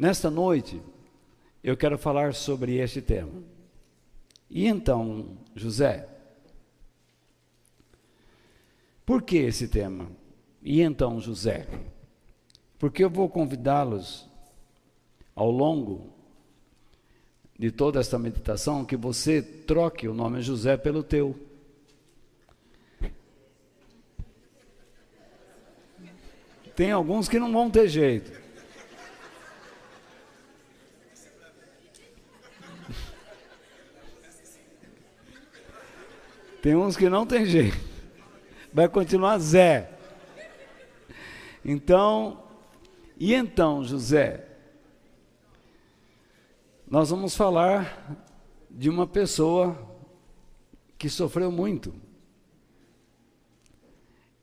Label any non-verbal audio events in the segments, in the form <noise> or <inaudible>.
Nesta noite, eu quero falar sobre este tema. E então, José, por que esse tema? E então, José? Porque eu vou convidá-los ao longo de toda esta meditação que você troque o nome José pelo teu. Tem alguns que não vão ter jeito. Tem uns que não tem jeito. Vai continuar Zé. Então, e então, José? Nós vamos falar de uma pessoa que sofreu muito.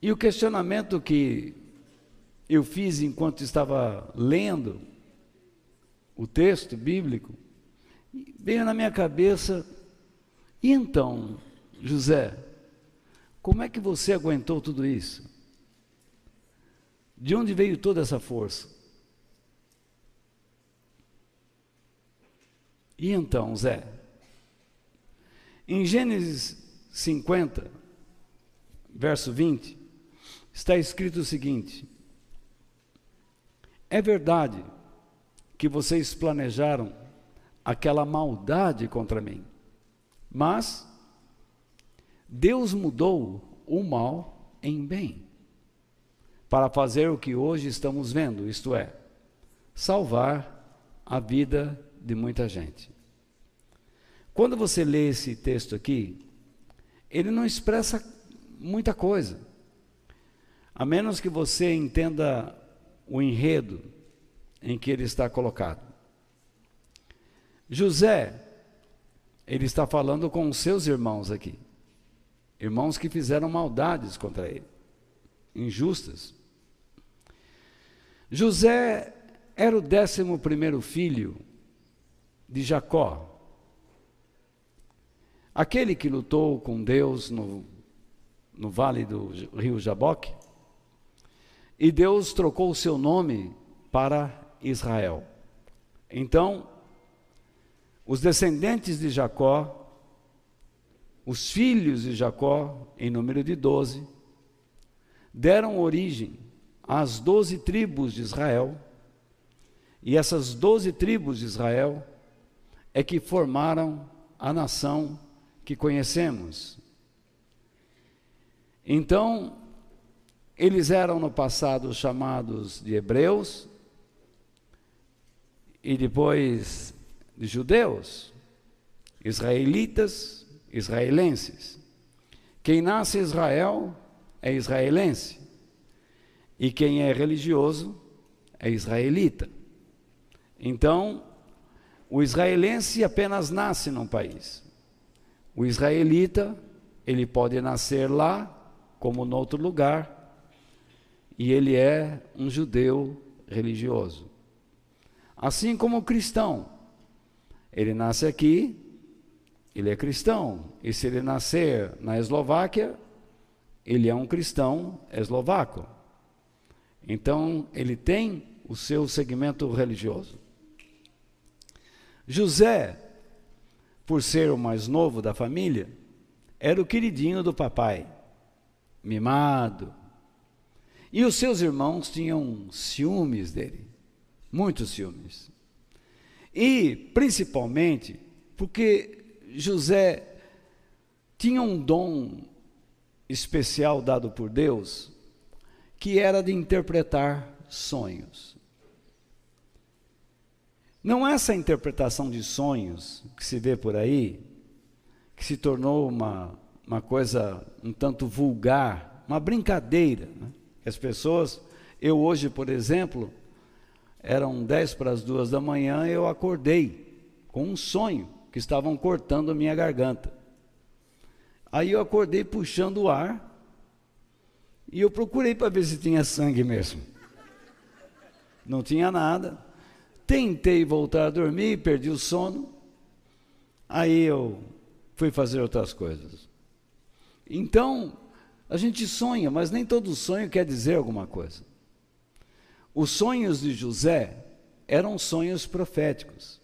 E o questionamento que eu fiz enquanto estava lendo o texto bíblico, veio na minha cabeça, e então, José, como é que você aguentou tudo isso? De onde veio toda essa força? E então, Zé? Em Gênesis 50, verso 20, está escrito o seguinte: É verdade que vocês planejaram aquela maldade contra mim, mas Deus mudou o mal em bem, para fazer o que hoje estamos vendo, isto é, salvar a vida de muita gente. Quando você lê esse texto aqui, ele não expressa muita coisa, a menos que você entenda o enredo em que ele está colocado. José, ele está falando com os seus irmãos aqui. Irmãos que fizeram maldades contra ele, injustas. José era o décimo primeiro filho de Jacó, aquele que lutou com Deus no, no vale do rio Jaboque, e Deus trocou o seu nome para Israel. Então, os descendentes de Jacó os filhos de Jacó, em número de doze, deram origem às doze tribos de Israel, e essas doze tribos de Israel é que formaram a nação que conhecemos. Então, eles eram no passado chamados de hebreus e depois de judeus, israelitas, israelenses. Quem nasce Israel é israelense. E quem é religioso é israelita. Então, o israelense apenas nasce num país. O israelita, ele pode nascer lá, como em outro lugar, e ele é um judeu religioso. Assim como o cristão, ele nasce aqui, ele é cristão. E se ele nascer na Eslováquia, ele é um cristão eslovaco. Então, ele tem o seu segmento religioso. José, por ser o mais novo da família, era o queridinho do papai, mimado. E os seus irmãos tinham ciúmes dele, muitos ciúmes. E, principalmente, porque José tinha um dom especial dado por Deus, que era de interpretar sonhos. Não é essa interpretação de sonhos que se vê por aí, que se tornou uma, uma coisa um tanto vulgar, uma brincadeira. Né? As pessoas, eu hoje, por exemplo, eram dez para as duas da manhã, eu acordei com um sonho que estavam cortando a minha garganta. Aí eu acordei puxando o ar e eu procurei para ver se tinha sangue mesmo. Não tinha nada. Tentei voltar a dormir, perdi o sono. Aí eu fui fazer outras coisas. Então, a gente sonha, mas nem todo sonho quer dizer alguma coisa. Os sonhos de José eram sonhos proféticos,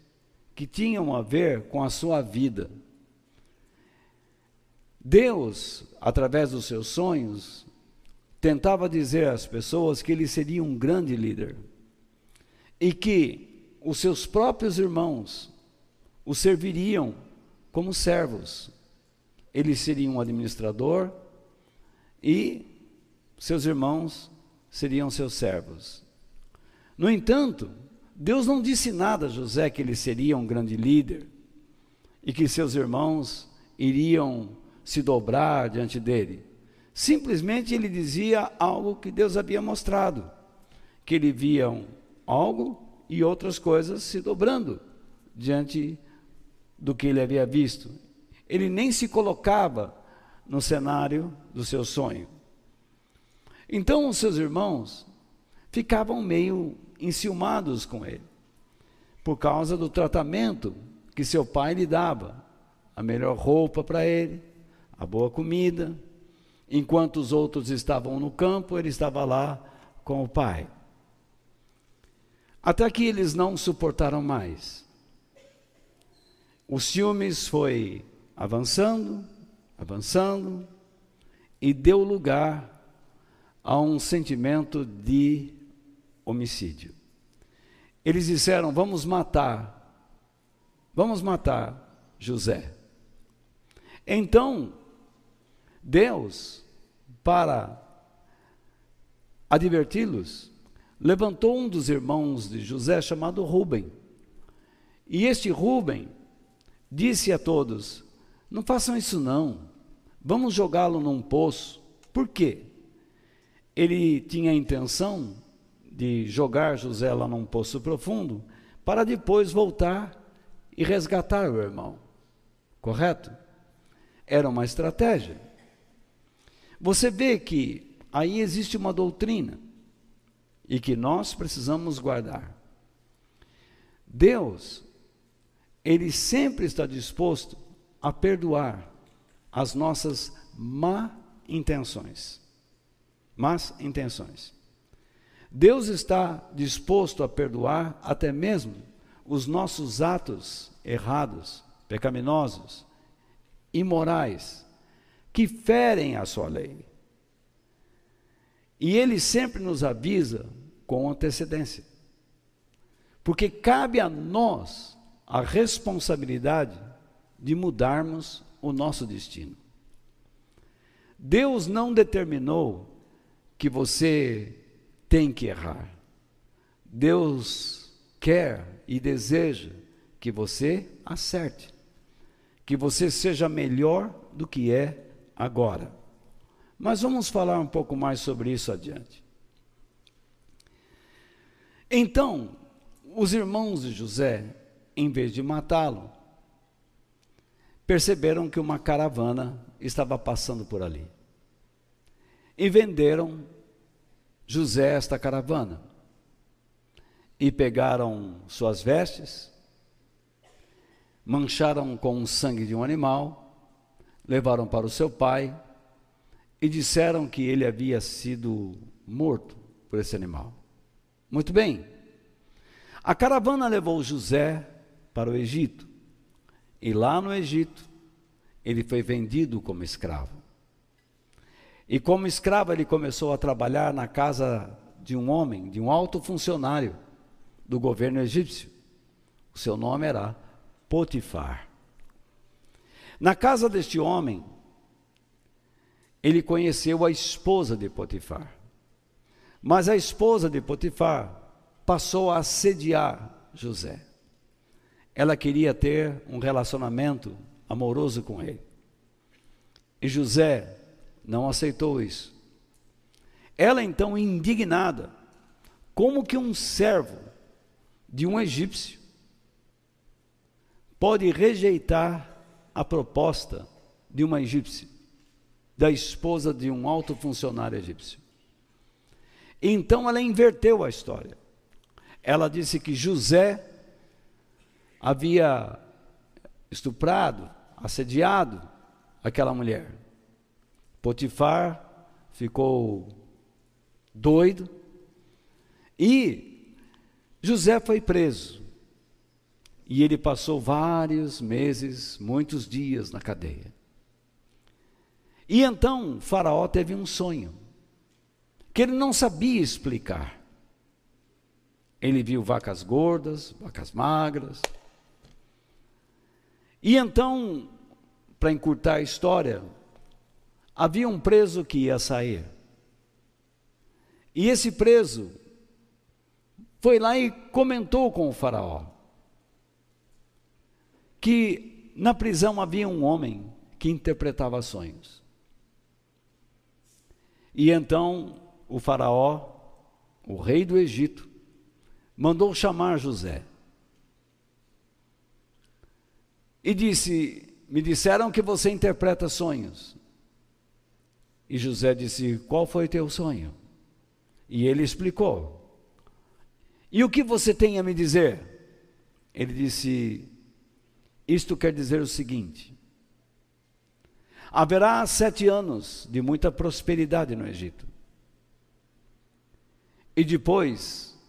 que tinham a ver com a sua vida. Deus, através dos seus sonhos, tentava dizer às pessoas que ele seria um grande líder e que os seus próprios irmãos o serviriam como servos. Ele seria um administrador e seus irmãos seriam seus servos. No entanto, Deus não disse nada a José que ele seria um grande líder e que seus irmãos iriam se dobrar diante dele. Simplesmente ele dizia algo que Deus havia mostrado, que ele via algo e outras coisas se dobrando diante do que ele havia visto. Ele nem se colocava no cenário do seu sonho. Então os seus irmãos ficavam meio enciumados com ele, por causa do tratamento que seu pai lhe dava, a melhor roupa para ele, a boa comida. Enquanto os outros estavam no campo, ele estava lá com o pai. Até que eles não suportaram mais. O ciúmes foi avançando, avançando, e deu lugar a um sentimento de homicídio. Eles disseram: Vamos matar, vamos matar José. Então, Deus, para adverti-los, levantou um dos irmãos de José chamado Rubem. E este Rubem disse a todos: Não façam isso não. Vamos jogá-lo num poço. Por quê? Ele tinha a intenção de jogar José lá num poço profundo, para depois voltar e resgatar o irmão. Correto? Era uma estratégia. Você vê que aí existe uma doutrina e que nós precisamos guardar. Deus, Ele sempre está disposto a perdoar as nossas má intenções. Más intenções. Deus está disposto a perdoar até mesmo os nossos atos errados, pecaminosos, imorais, que ferem a sua lei. E Ele sempre nos avisa com antecedência. Porque cabe a nós a responsabilidade de mudarmos o nosso destino. Deus não determinou que você tem que errar. Deus quer e deseja que você acerte, que você seja melhor do que é agora. Mas vamos falar um pouco mais sobre isso adiante. Então, os irmãos de José, em vez de matá-lo, perceberam que uma caravana estava passando por ali e venderam José esta caravana. E pegaram suas vestes, mancharam com o sangue de um animal, levaram para o seu pai e disseram que ele havia sido morto por esse animal. Muito bem. A caravana levou José para o Egito. E lá no Egito, ele foi vendido como escravo. E como escravo, ele começou a trabalhar na casa de um homem, de um alto funcionário do governo egípcio. O seu nome era Potifar. Na casa deste homem, ele conheceu a esposa de Potifar. Mas a esposa de Potifar passou a assediar José. Ela queria ter um relacionamento amoroso com ele. E José não aceitou isso. Ela então, indignada, como que um servo de um egípcio pode rejeitar a proposta de uma egípcia, da esposa de um alto funcionário egípcio? Então ela inverteu a história. Ela disse que José havia estuprado, assediado aquela mulher. Potifar ficou doido e José foi preso e ele passou vários meses, muitos dias na cadeia. E então Faraó teve um sonho que ele não sabia explicar. Ele viu vacas gordas, vacas magras. E então, para encurtar a história, havia um preso que ia sair. E esse preso foi lá e comentou com o Faraó que na prisão havia um homem que interpretava sonhos. E então o Faraó, o rei do Egito, mandou chamar José. E disse: Me disseram que você interpreta sonhos. E José disse: Qual foi teu sonho? E ele explicou. E o que você tem a me dizer? Ele disse: Isto quer dizer o seguinte: haverá sete anos de muita prosperidade no Egito. E depois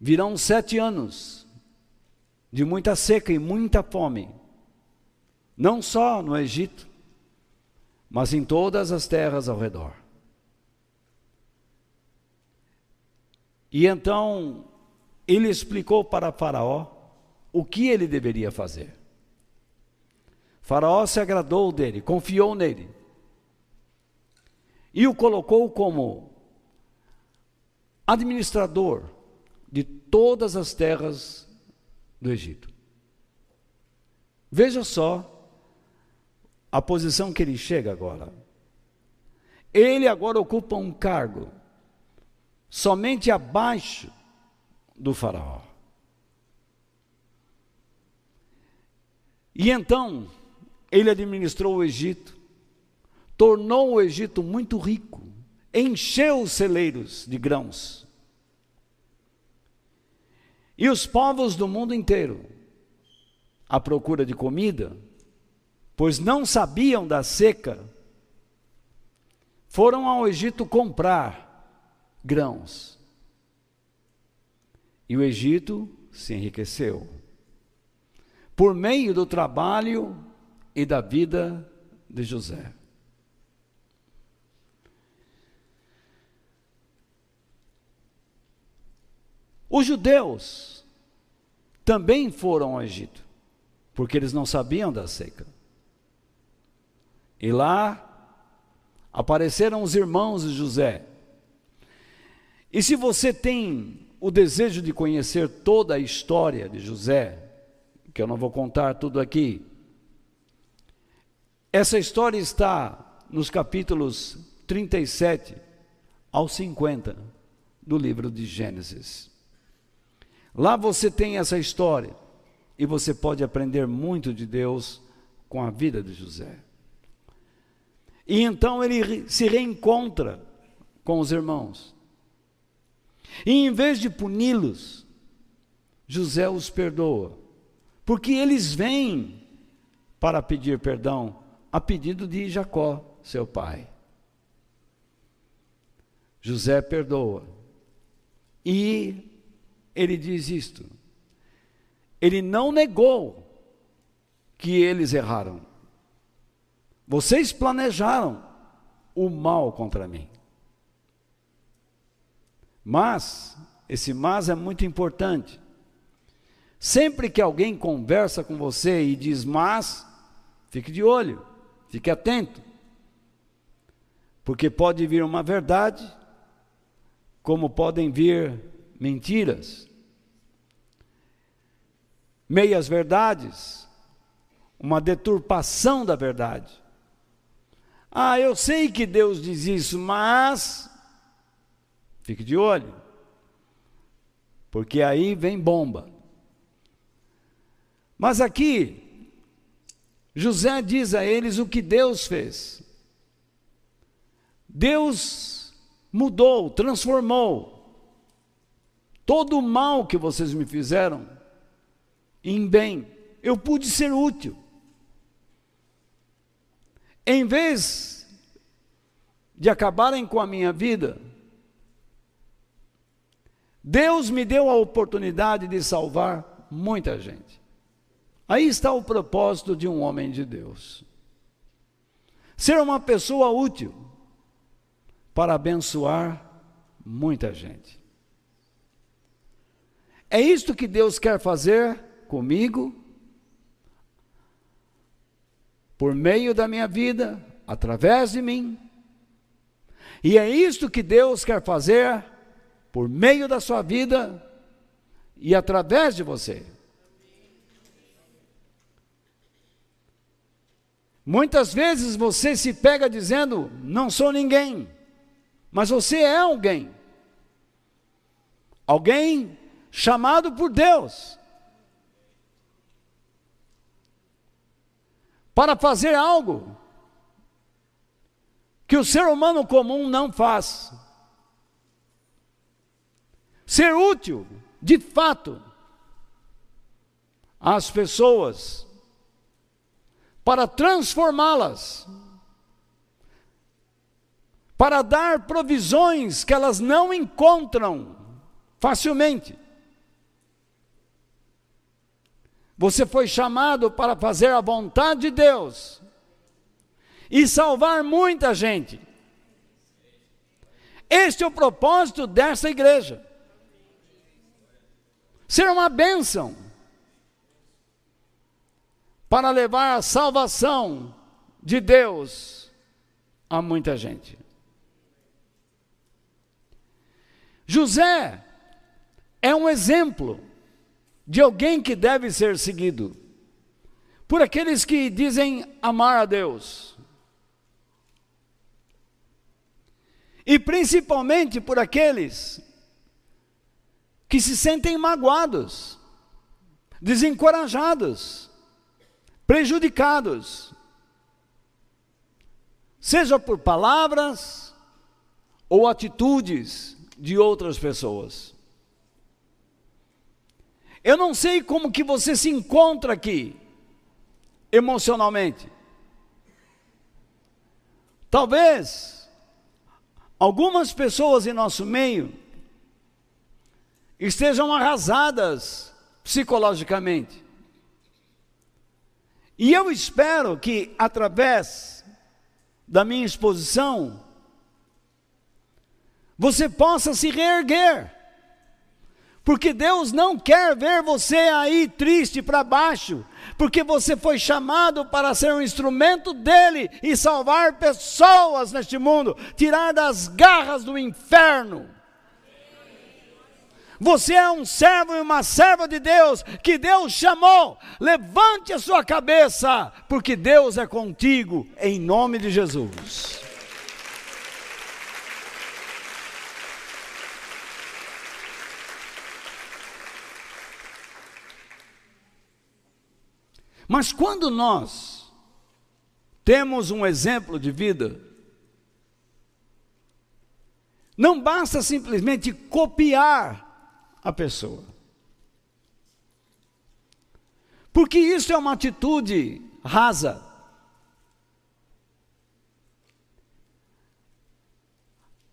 virão sete anos de muita seca e muita fome, não só no Egito, mas em todas as terras ao redor. E então ele explicou para Faraó o que ele deveria fazer. Faraó se agradou dele, confiou nele e o colocou como administrador de todas as terras do Egito. Veja só a posição que ele chega agora. Ele agora ocupa um cargo somente abaixo do Faraó. E então, ele administrou o Egito, tornou o Egito muito rico, encheu os celeiros de grãos. E os povos do mundo inteiro, à procura de comida, pois não sabiam da seca, foram ao Egito comprar grãos. E o Egito se enriqueceu por meio do trabalho e da vida de José. Os judeus também foram ao Egito, porque eles não sabiam da seca. E lá apareceram os irmãos de José. E se você tem o desejo de conhecer toda a história de José, que eu não vou contar tudo aqui, essa história está nos capítulos 37 ao 50 do livro de Gênesis. Lá você tem essa história e você pode aprender muito de Deus com a vida de José. E então ele se reencontra com os irmãos. E em vez de puni-los, José os perdoa, porque eles vêm para pedir perdão a pedido de Jacó, seu pai. José perdoa. E ele diz isto: ele não negou que eles erraram. Vocês planejaram o mal contra mim. Mas, esse mas é muito importante. Sempre que alguém conversa com você e diz mas, fique de olho, fique atento. Porque pode vir uma verdade, como podem vir mentiras, meias verdades, uma deturpação da verdade. Ah, eu sei que Deus diz isso, mas fique de olho, porque aí vem bomba. Mas aqui, José diz a eles o que Deus fez. Deus mudou, transformou todo o mal que vocês me fizeram em bem. Eu pude ser útil. Em vez de acabarem com a minha vida, Deus me deu a oportunidade de salvar muita gente. Aí está o propósito de um homem de Deus. Ser uma pessoa útil para abençoar muita gente. É isto que Deus quer fazer comigo, por meio da minha vida, através de mim. E é isto que Deus quer fazer por meio da sua vida e através de você. Muitas vezes você se pega dizendo: não sou ninguém, mas você é alguém. Alguém chamado por Deus para fazer algo que o ser humano comum não faz. Ser útil, de fato, às pessoas, para transformá-las, para dar provisões que elas não encontram facilmente. Você foi chamado para fazer a vontade de Deus e salvar muita gente. Este é o propósito dessa igreja. Ser uma bênção para levar a salvação de Deus a muita gente. José é um exemplo de alguém que deve ser seguido por aqueles que dizem amar a Deus. E principalmente por aqueles que se sentem magoados, desencorajados, prejudicados, seja por palavras ou atitudes de outras pessoas. Eu não sei como que você se encontra aqui emocionalmente. Talvez algumas pessoas em nosso meio estejam arrasadas psicologicamente. E eu espero que através da minha exposição você possa se reerguer porque Deus não quer ver você aí triste para baixo, porque você foi chamado para ser um instrumento dele e salvar pessoas neste mundo, tirar das garras do inferno. Você é um servo e uma serva de Deus que Deus chamou. Levante a sua cabeça, porque Deus é contigo, em nome de Jesus. Mas quando nós temos um exemplo de vida, não basta simplesmente copiar a pessoa. Porque isso é uma atitude rasa.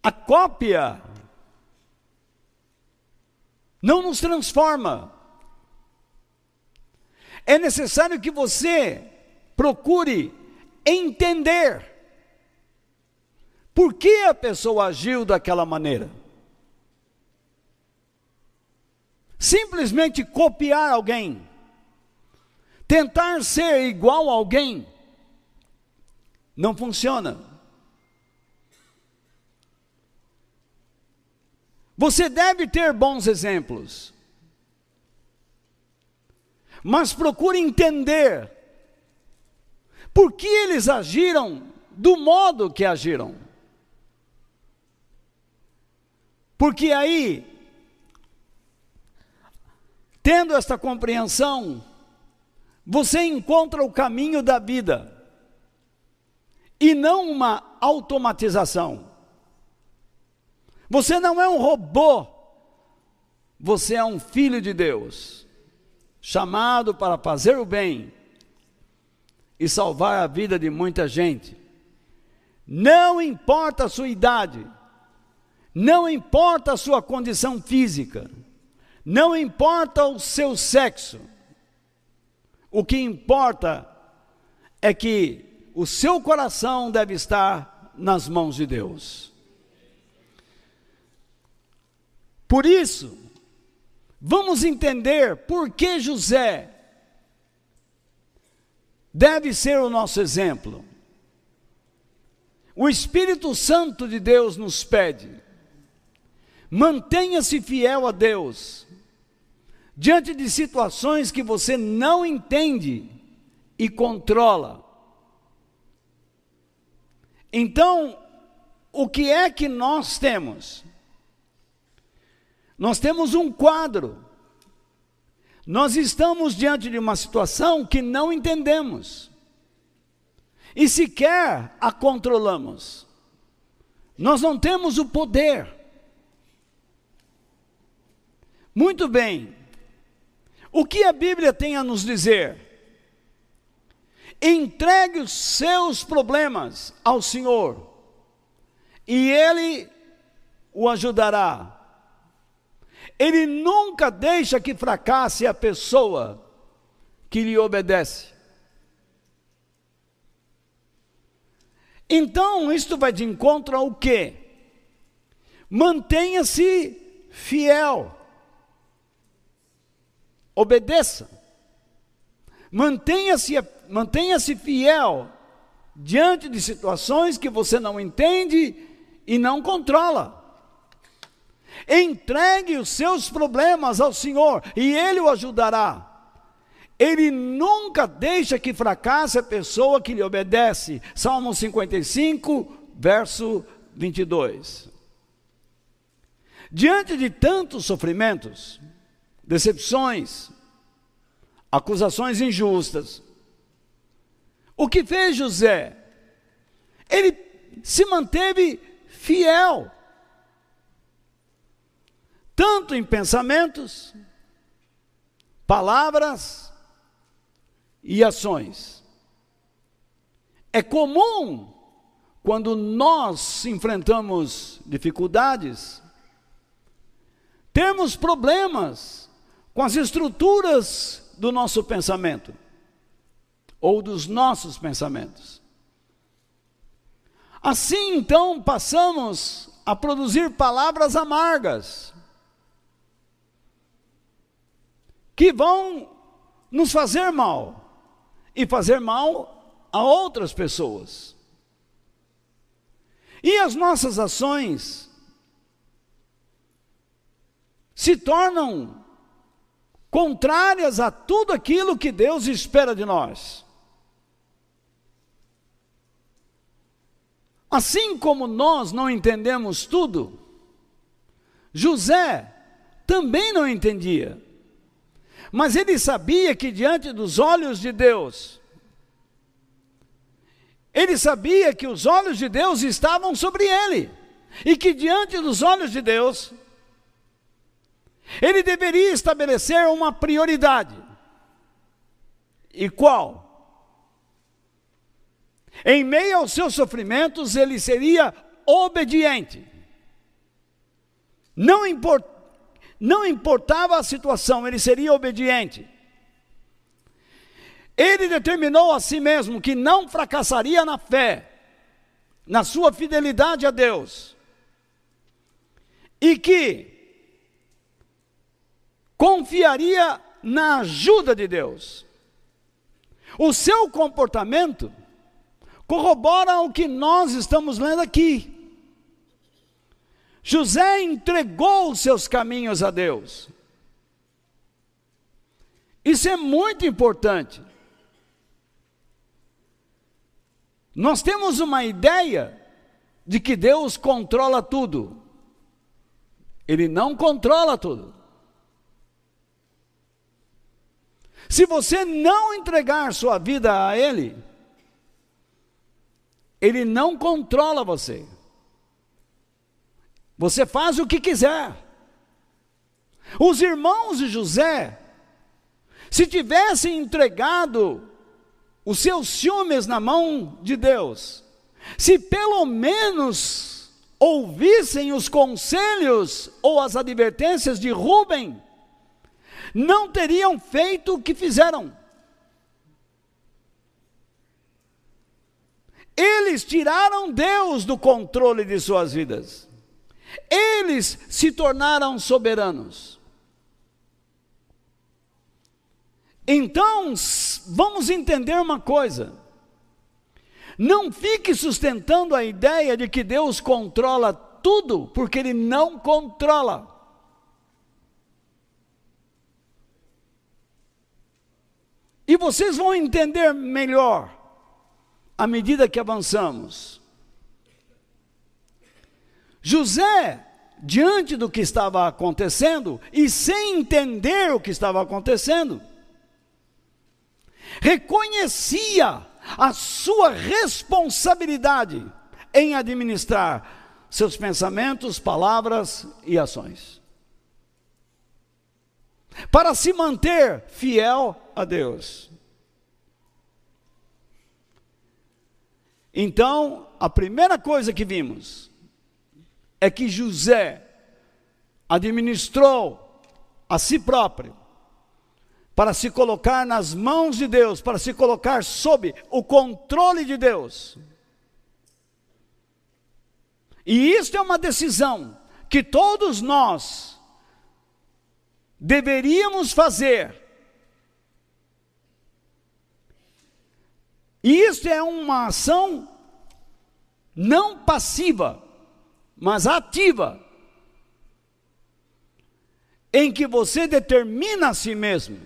A cópia não nos transforma, é necessário que você procure entender por que a pessoa agiu daquela maneira. Simplesmente copiar alguém, tentar ser igual a alguém, não funciona. Você deve ter bons exemplos mas procure entender por que eles agiram do modo que agiram. Porque aí, tendo esta compreensão, você encontra o caminho da vida e não uma automatização. Você não é um robô, você é um filho de Deus chamado para fazer o bem e salvar a vida de muita gente. Não importa a sua idade, Não importa a sua condição física, não importa o seu sexo, o que importa é que o seu coração deve estar nas mãos de Deus. Por isso, vamos entender por que José deve ser o nosso exemplo. O Espírito Santo de Deus nos pede: mantenha-se fiel a Deus, diante de situações que você não entende e controla. Então, o que é que nós temos? Nós temos um quadro. Nós estamos diante de uma situação que não entendemos e sequer a controlamos. Nós não temos o poder. Muito bem. O que a Bíblia tem a nos dizer? Entregue os seus problemas ao Senhor, e Ele o ajudará. Ele nunca deixa que fracasse a pessoa que lhe obedece. Então, isto vai de encontro ao quê? Mantenha-se fiel. Obedeça. Mantenha-se mantenha-se fiel diante de situações que você não entende e não controla. Entregue os seus problemas ao Senhor e Ele o ajudará. Ele nunca deixa que fracasse a pessoa que lhe obedece. Salmo 55, verso 22. Diante de tantos sofrimentos, decepções, acusações injustas, o que fez José? Ele se manteve fiel, tanto em pensamentos, palavras e ações. É comum, quando nós enfrentamos dificuldades, termos problemas com as estruturas do nosso pensamento ou dos nossos pensamentos. Assim, então, passamos a produzir palavras amargas, que vão nos fazer mal e fazer mal a outras pessoas. E as nossas ações se tornam contrárias a tudo aquilo que Deus espera de nós. Assim como nós não entendemos tudo, José também não entendia. Mas ele sabia que diante dos olhos de Deus, ele sabia que os olhos de Deus estavam sobre ele, e que diante dos olhos de Deus, ele deveria estabelecer uma prioridade. E qual? Em meio aos seus sofrimentos, ele seria obediente. Não, import, não importava a situação, ele seria obediente. Ele determinou a si mesmo que não fracassaria na fé, na sua fidelidade a Deus, e que confiaria na ajuda de Deus. O seu comportamento corrobora o que nós estamos lendo aqui. José entregou seus caminhos a Deus. Isso é muito importante. Nós temos uma ideia de que Deus controla tudo. Ele não controla tudo. Se você não entregar sua vida a Ele, ele não controla você. Você faz o que quiser. Os irmãos de José, se tivessem entregado os seus ciúmes na mão de Deus, se pelo menos ouvissem os conselhos ou as advertências de Rubem, não teriam feito o que fizeram. Eles tiraram Deus do controle de suas vidas. Eles se tornaram soberanos. Então, vamos entender uma coisa. Não fique sustentando a ideia de que Deus controla tudo, porque Ele não controla. E vocês vão entender melhor à medida que avançamos. José, diante do que estava acontecendo e sem entender o que estava acontecendo, reconhecia a sua responsabilidade em administrar seus pensamentos, palavras e ações. Para se manter fiel a Deus. Então, a primeira coisa que vimos é que José administrou a si próprio para se colocar nas mãos de Deus, para se colocar sob o controle de Deus. E isto é uma decisão que todos nós deveríamos fazer E isso é uma ação não passiva, mas ativa, em que você determina a si mesmo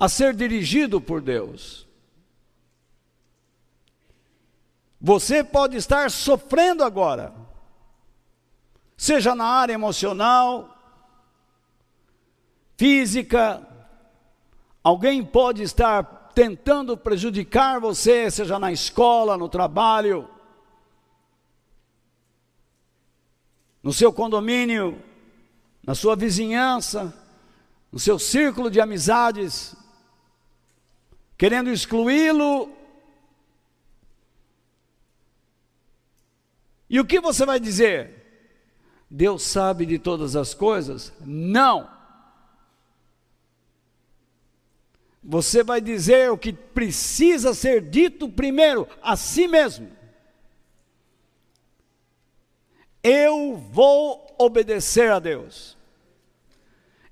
a ser dirigido por Deus. Você pode estar sofrendo agora, seja na área emocional, física, Alguém pode estar tentando prejudicar você, seja na escola, no trabalho, no seu condomínio, na sua vizinhança, no seu círculo de amizades, querendo excluí-lo. E o que você vai dizer? Deus sabe de todas as coisas? Não. Você vai dizer o que precisa ser dito primeiro a si mesmo. Eu vou obedecer a Deus.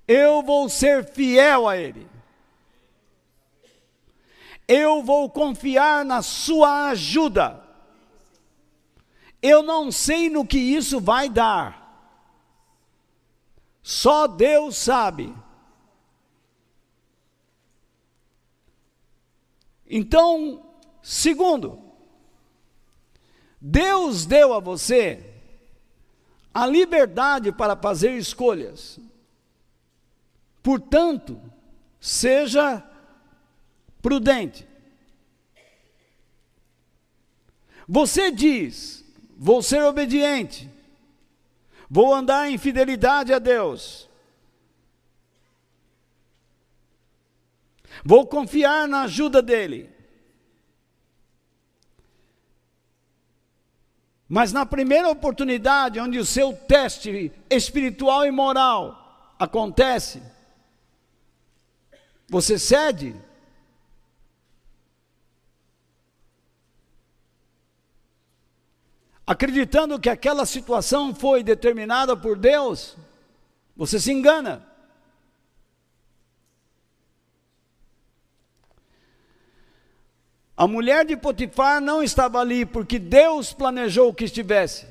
Eu vou ser fiel a Ele. Eu vou confiar na Sua ajuda. Eu não sei no que isso vai dar. Só Deus sabe. Então, segundo, Deus deu a você a liberdade para fazer escolhas. Portanto, seja prudente. Você diz: vou ser obediente, vou andar em fidelidade a Deus. Vou confiar na ajuda dele. Mas na primeira oportunidade, onde o seu teste espiritual e moral acontece, você cede. Acreditando que aquela situação foi determinada por Deus, você se engana. A mulher de Potifar não estava ali porque Deus planejou que estivesse.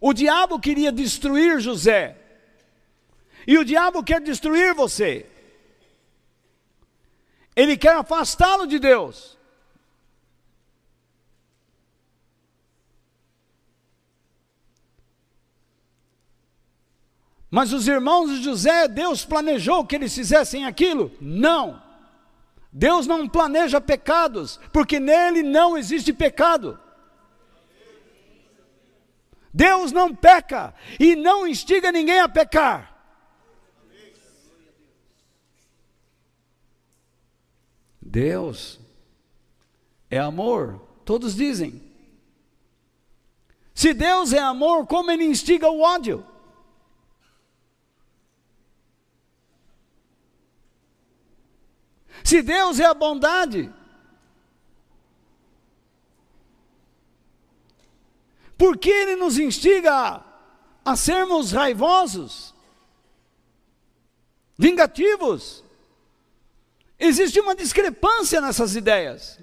O diabo queria destruir José. E o diabo quer destruir você. Ele quer afastá-lo de Deus. Mas os irmãos de José, Deus planejou que eles fizessem aquilo? Não. Deus não planeja pecados, porque nele não existe pecado. Deus não peca e não instiga ninguém a pecar. Deus é amor, todos dizem. Se Deus é amor, como ele instiga o ódio? Se Deus é a bondade, por que Ele nos instiga a sermos raivosos, vingativos? Existe uma discrepância nessas ideias.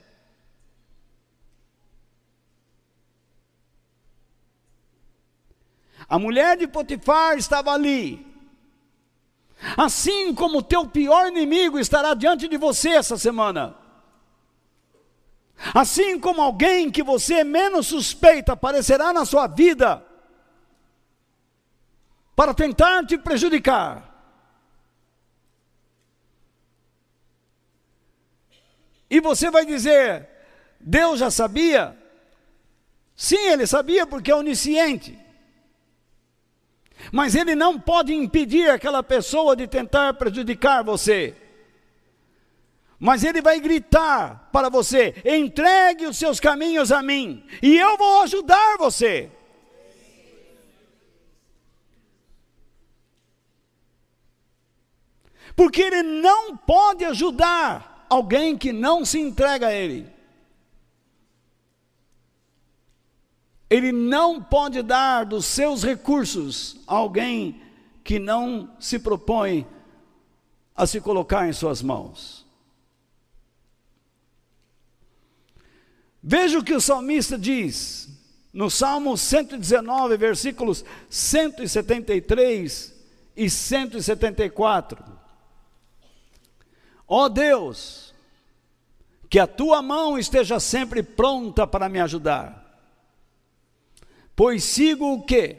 A mulher de Potifar estava ali, Assim como o teu pior inimigo estará diante de você essa semana. Assim como alguém que você menos suspeita aparecerá na sua vida para tentar te prejudicar. E você vai dizer: Deus já sabia? Sim, ele sabia porque é onisciente. Mas ele não pode impedir aquela pessoa de tentar prejudicar você. Mas ele vai gritar para você: entregue os seus caminhos a mim, e eu vou ajudar você. Porque ele não pode ajudar alguém que não se entrega a ele. Ele não pode dar dos seus recursos a alguém que não se propõe a se colocar em suas mãos. Veja o que o salmista diz no Salmo 119, versículos 173 e 174. Ó oh Deus, que a tua mão esteja sempre pronta para me ajudar Pois sigo o que?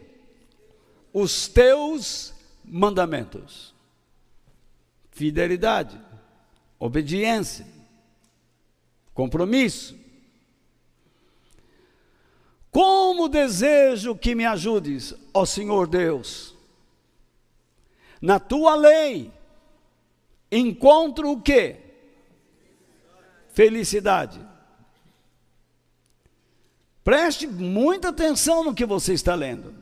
Os teus mandamentos. Fidelidade, obediência, compromisso. Como desejo que me ajudes, ó Senhor Deus. Na tua lei encontro o que? Felicidade. Preste muita atenção no que você está lendo.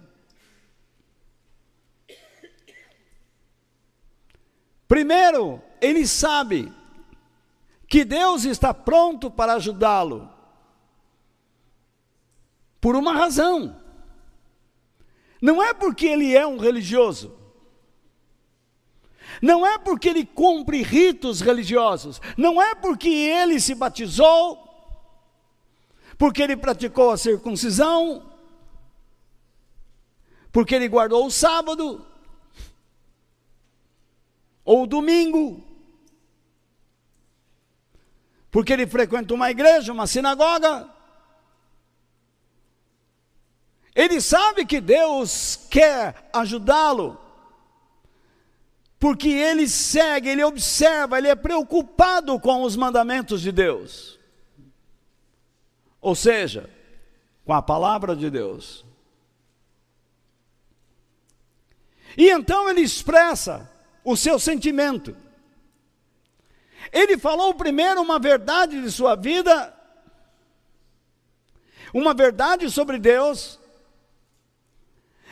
Primeiro, ele sabe que Deus está pronto para ajudá-lo. Por uma razão. Não é porque ele é um religioso. Não é porque ele cumpre ritos religiosos. Não é porque ele se batizou porque ele praticou a circuncisão, porque ele guardou o sábado, ou o domingo, porque ele frequenta uma igreja, uma sinagoga. Ele sabe que Deus quer ajudá-lo, porque ele segue, ele observa, ele é preocupado com os mandamentos de Deus. Ou seja, com a palavra de Deus. E então ele expressa o seu sentimento. Ele falou primeiro uma verdade de sua vida, uma verdade sobre Deus,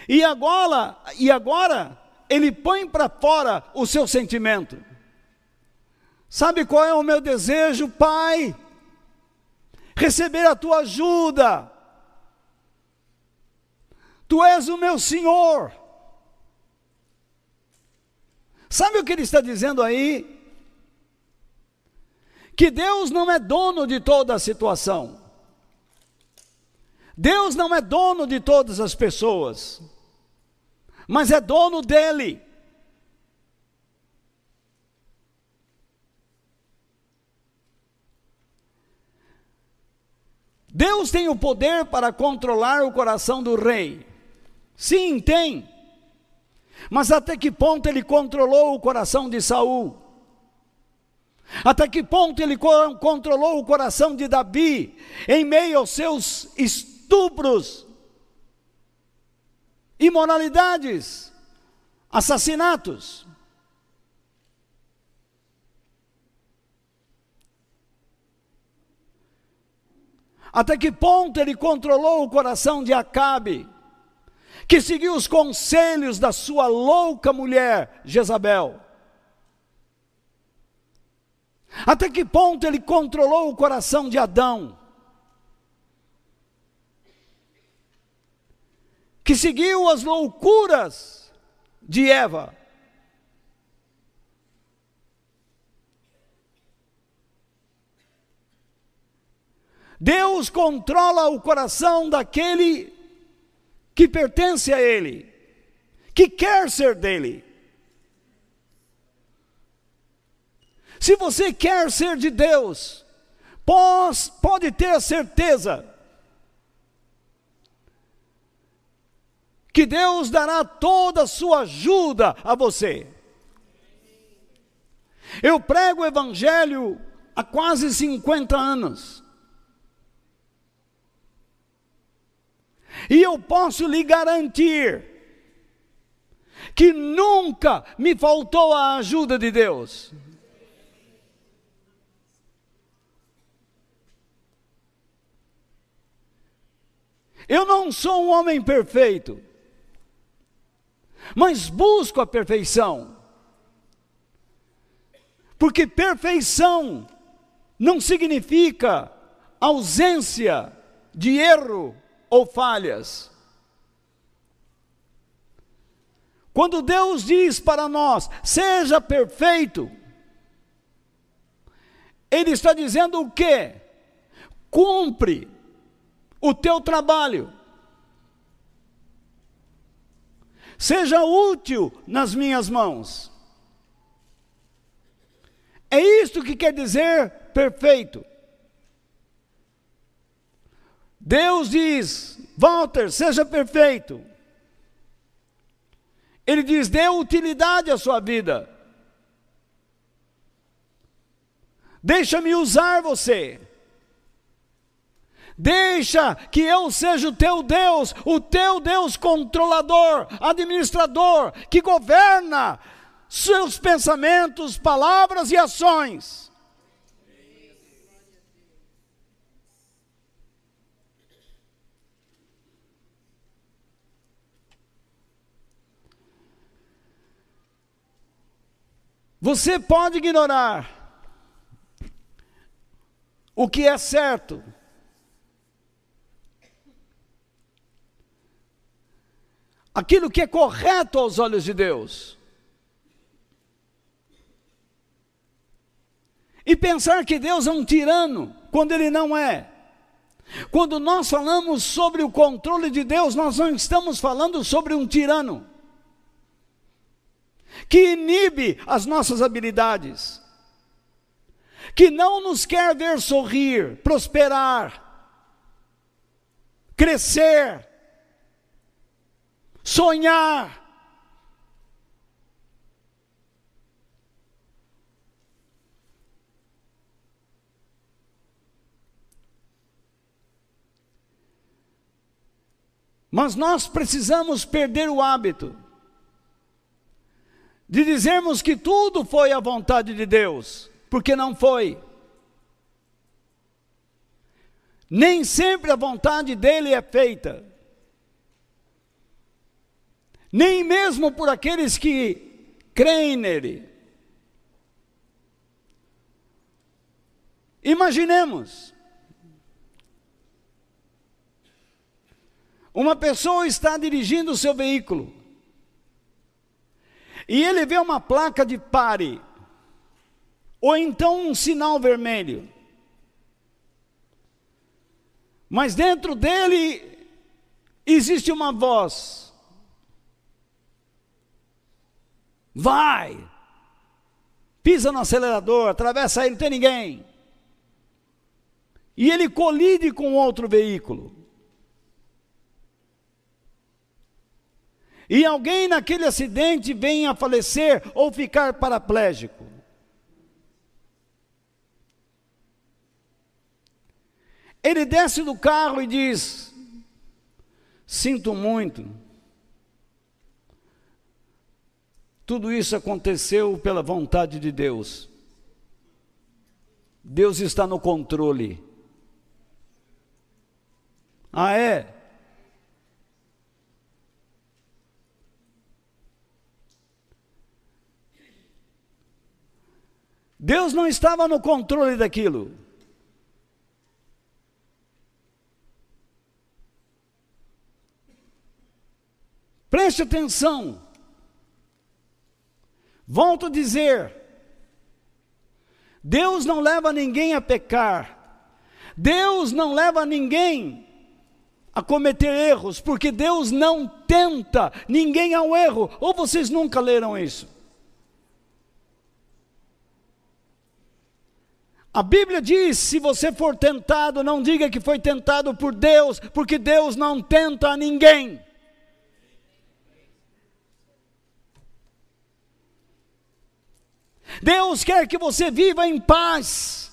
e agora, e agora ele põe para fora o seu sentimento. Sabe qual é o meu desejo, Pai? Receber a tua ajuda. Tu és o meu Senhor. Sabe o que ele está dizendo aí? Que Deus não é dono de toda a situação. Deus não é dono de todas as pessoas, mas é dono dele. Deus tem o poder para controlar o coração do rei. Sim, tem. Mas até que ponto ele controlou o coração de Saul? Até que ponto ele controlou o coração de Davi em meio aos seus estupros, imoralidades, assassinatos? Até que ponto ele controlou o coração de Acabe, que seguiu os conselhos da sua louca mulher Jezabel? Até que ponto ele controlou o coração de Adão, que seguiu as loucuras de Eva? Deus controla o coração daquele que pertence a Ele, que quer ser dele. Se você quer ser de Deus, pode ter a certeza que Deus dará toda a sua ajuda a você. Eu prego o Evangelho há quase 50 anos. E eu posso lhe garantir que nunca me faltou a ajuda de Deus. Eu não sou um homem perfeito, mas busco a perfeição. Porque perfeição não significa ausência de erro ou falhas. Quando Deus diz para nós, seja perfeito, Ele está dizendo o quê? Cumpre o teu trabalho. Seja útil nas minhas mãos. É isto que quer dizer perfeito. Deus diz: Walter, seja perfeito. Ele diz: dê utilidade à sua vida. Deixa-me usar você. Deixa que eu seja o teu Deus, o teu Deus controlador, administrador, que governa seus pensamentos, palavras e ações. Você pode ignorar o que é certo. Aquilo que é correto aos olhos de Deus. E pensar que Deus é um tirano, quando Ele não é. Quando nós falamos sobre o controle de Deus, nós não estamos falando sobre um tirano que inibe as nossas habilidades, que não nos quer ver sorrir, prosperar, crescer, sonhar. Mas nós precisamos perder o hábito de dizermos que tudo foi a vontade de Deus, porque não foi. Nem sempre a vontade dele é feita. Nem mesmo por aqueles que creem nele. Imaginemos. Uma pessoa está dirigindo o seu veículo e ele vê uma placa de pare, ou então um sinal vermelho. Mas dentro dele existe uma voz. Vai! Pisa no acelerador, atravessa aí, não tem ninguém. E ele colide com outro veículo. E alguém naquele acidente venha a falecer ou ficar paraplégico. Ele desce do carro e diz: Sinto muito. Tudo isso aconteceu pela vontade de Deus. Deus está no controle. Ah, é? Deus não estava no controle daquilo. Preste atenção. Volto a dizer: Deus não leva ninguém a pecar. Deus não leva ninguém a cometer erros, porque Deus não tenta ninguém ao erro. Ou vocês nunca leram isso? A Bíblia diz: se você for tentado, não diga que foi tentado por Deus, porque Deus não tenta a ninguém. Deus quer que você viva em paz,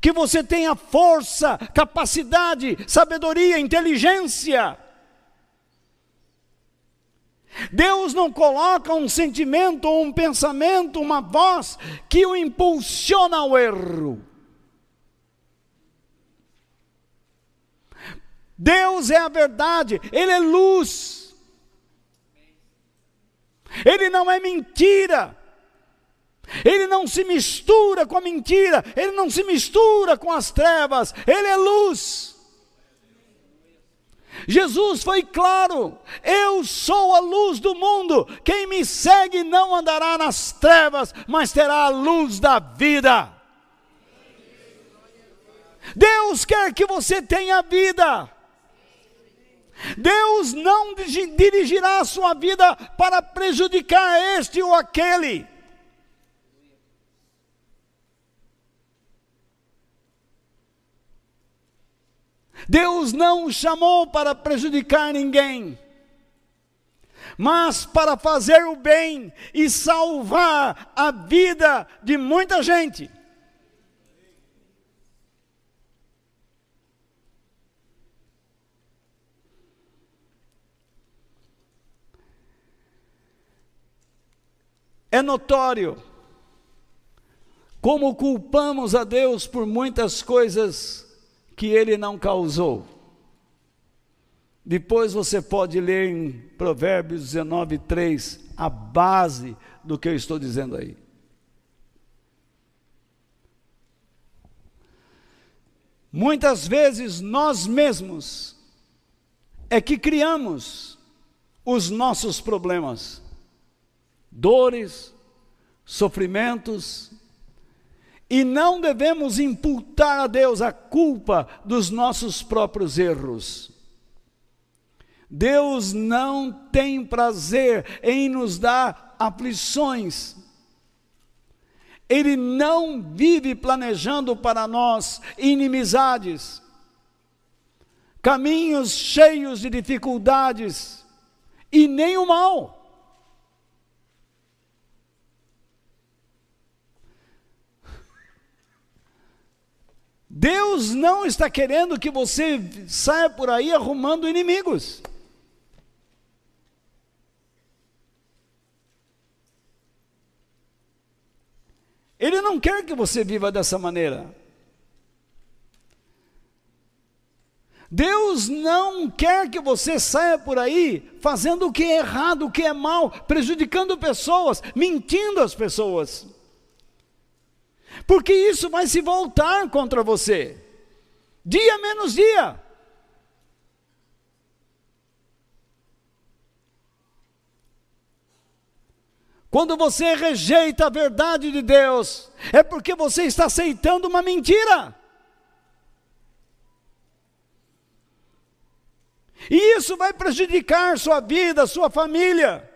que você tenha força, capacidade, sabedoria, inteligência Deus não coloca um sentimento, um pensamento, uma voz que o impulsiona ao erro. Deus é a verdade, Ele é luz. Ele não é mentira. Ele não se mistura com a mentira, ele não se mistura com as trevas, ele é luz. Jesus foi claro: eu sou a luz do mundo, quem me segue não andará nas trevas, mas terá a luz da vida. Deus quer que você tenha vida. Deus não dirigirá a sua vida para prejudicar este ou aquele. Deus não o chamou para prejudicar ninguém, mas para fazer o bem e salvar a vida de muita gente. É notório como culpamos a Deus por muitas coisas que ele não causou. Depois você pode ler em Provérbios 19, 3, a base do que eu estou dizendo aí. Muitas vezes nós mesmos é que criamos os nossos problemas, dores, sofrimentos, e não devemos imputar a Deus a culpa dos nossos próprios erros. Deus não tem prazer em nos dar aflições. Ele não vive planejando para nós inimizades, caminhos cheios de dificuldades e nem o mal. Deus não está querendo que você saia por aí arrumando inimigos. Ele não quer que você viva dessa maneira. Deus não quer que você saia por aí fazendo o que é errado, o que é mal, prejudicando pessoas, mentindo às pessoas porque isso vai se voltar contra você, dia menos dia. Quando você rejeita a verdade de Deus, é porque você está aceitando uma mentira. E isso vai prejudicar sua vida, sua família.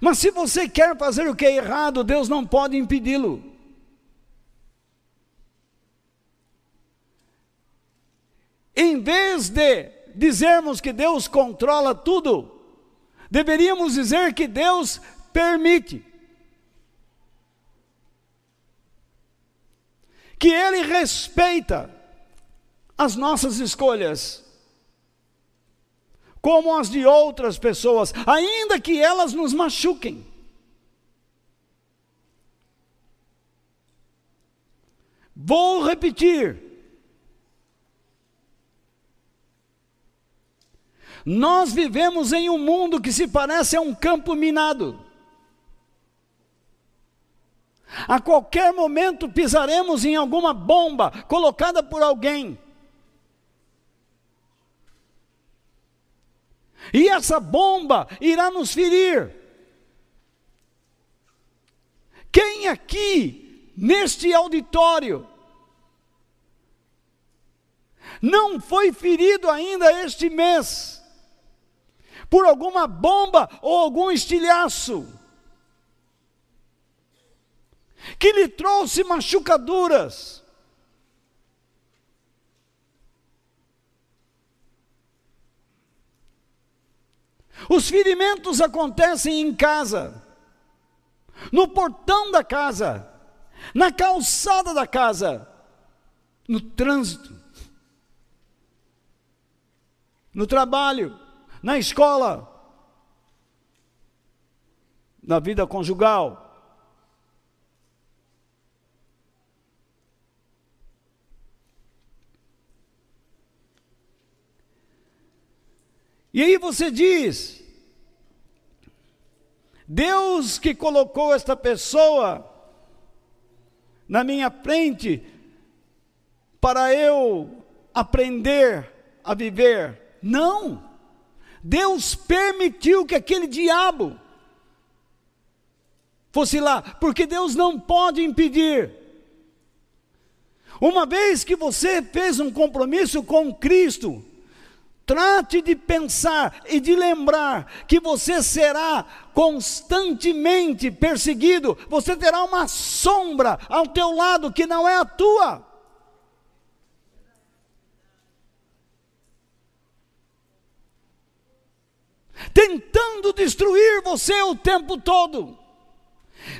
Mas se você quer fazer o que é errado, Deus não pode impedi-lo. Em vez de dizermos que Deus controla tudo, deveríamos dizer que Deus permite. Que Ele respeita as nossas escolhas. Como as de outras pessoas, ainda que elas nos machuquem. Vou repetir. Nós vivemos em um mundo que se parece a um campo minado. A qualquer momento pisaremos em alguma bomba colocada por alguém. E essa bomba irá nos ferir. Quem aqui, neste auditório, não foi ferido ainda este mês por alguma bomba ou algum estilhaço? que lhe trouxe machucaduras. Os ferimentos acontecem em casa, no portão da casa, na calçada da casa, no trânsito, no trabalho, na escola, na vida conjugal. E aí você diz: Deus que colocou esta pessoa na minha frente para eu aprender a viver. Não! Deus permitiu que aquele diabo fosse lá, porque Deus não pode impedir. Uma vez que você fez um compromisso com Cristo, Trate de pensar e de lembrar que você será constantemente perseguido, você terá uma sombra ao teu lado que não é a tua. Tentando destruir você o tempo todo,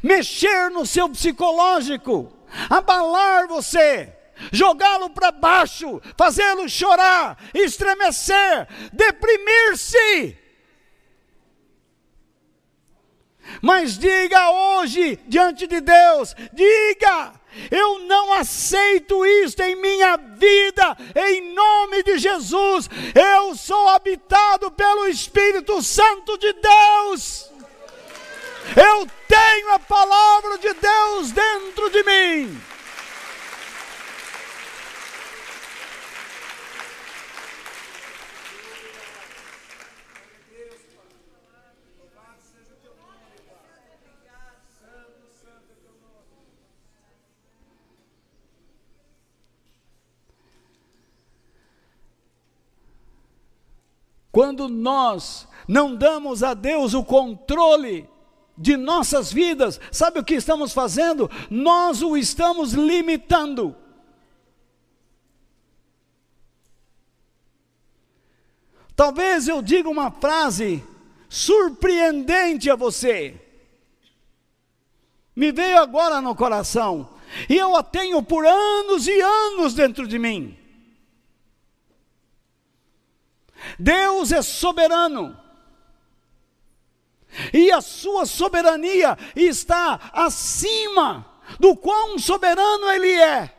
mexer no seu psicológico, abalar você jogá-lo para baixo, fazê-lo chorar, estremecer, deprimir-se. Mas diga hoje diante de Deus: diga, eu não aceito isto em minha vida, em nome de Jesus. Eu sou habitado pelo Espírito Santo de Deus. Eu tenho a palavra de Deus dentro de mim. Quando nós não damos a Deus o controle de nossas vidas, sabe o que estamos fazendo? Nós o estamos limitando. Talvez eu diga uma frase surpreendente a você. Me veio agora no coração, e eu a tenho por anos e anos dentro de mim. Deus é soberano. E a sua soberania está acima do quão soberano Ele é.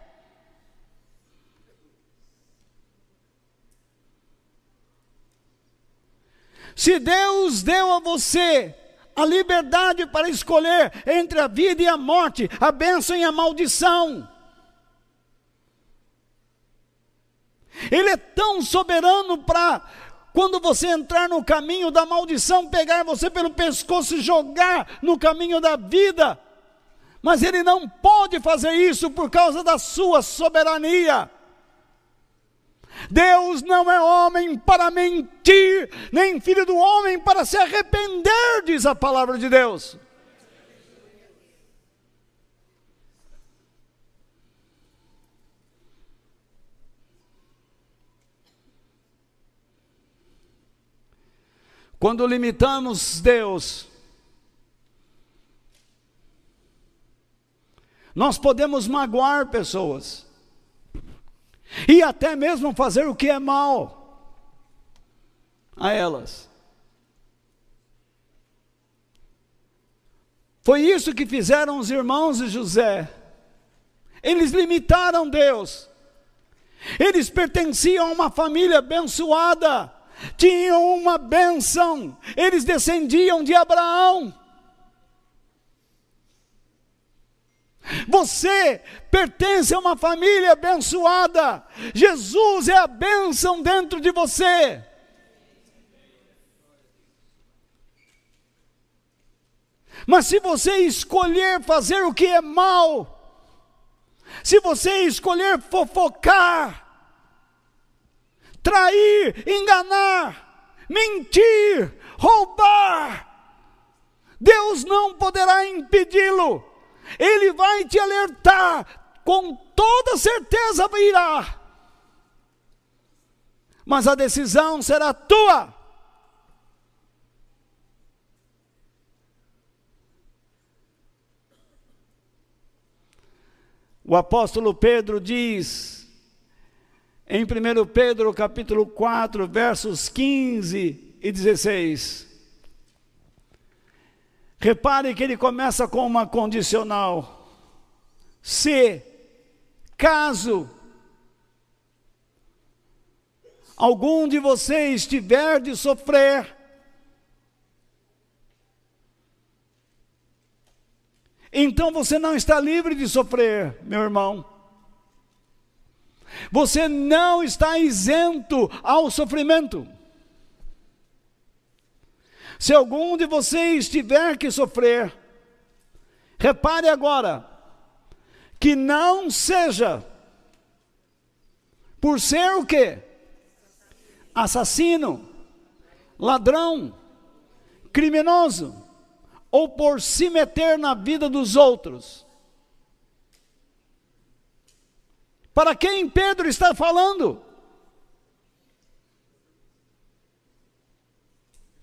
Se Deus deu a você a liberdade para escolher entre a vida e a morte, a bênção e a maldição, Ele é tão soberano para, quando você entrar no caminho da maldição, pegar você pelo pescoço e jogar no caminho da vida. Mas Ele não pode fazer isso por causa da sua soberania. Deus não é homem para mentir, nem filho do homem para se arrepender, diz a palavra de Deus. Quando limitamos Deus, nós podemos magoar pessoas e até mesmo fazer o que é mal. a elas. Foi isso que fizeram os irmãos de José. Eles limitaram Deus. Eles pertenciam a uma família abençoada, tinham uma benção, eles descendiam de Abraão. Você pertence a uma família abençoada. Jesus é a bênção dentro de você. Mas se você escolher fazer o que é mal, se você escolher fofocar, trair, enganar, mentir, roubar, Deus não poderá impedi-lo. Ele vai te alertar, com toda certeza virá. Mas a decisão será tua. O apóstolo Pedro diz, em 1 Pedro capítulo 4, versos 15 e 16. Repare que ele começa com uma condicional. Se, caso, algum de vocês tiver de sofrer então você não está livre de sofrer, meu irmão. Você não está isento ao sofrimento. Se algum de vocês tiver que sofrer, repare agora, que não seja por ser o quê? Assassino, ladrão, criminoso, ou por se meter na vida dos outros. Para quem Pedro está falando?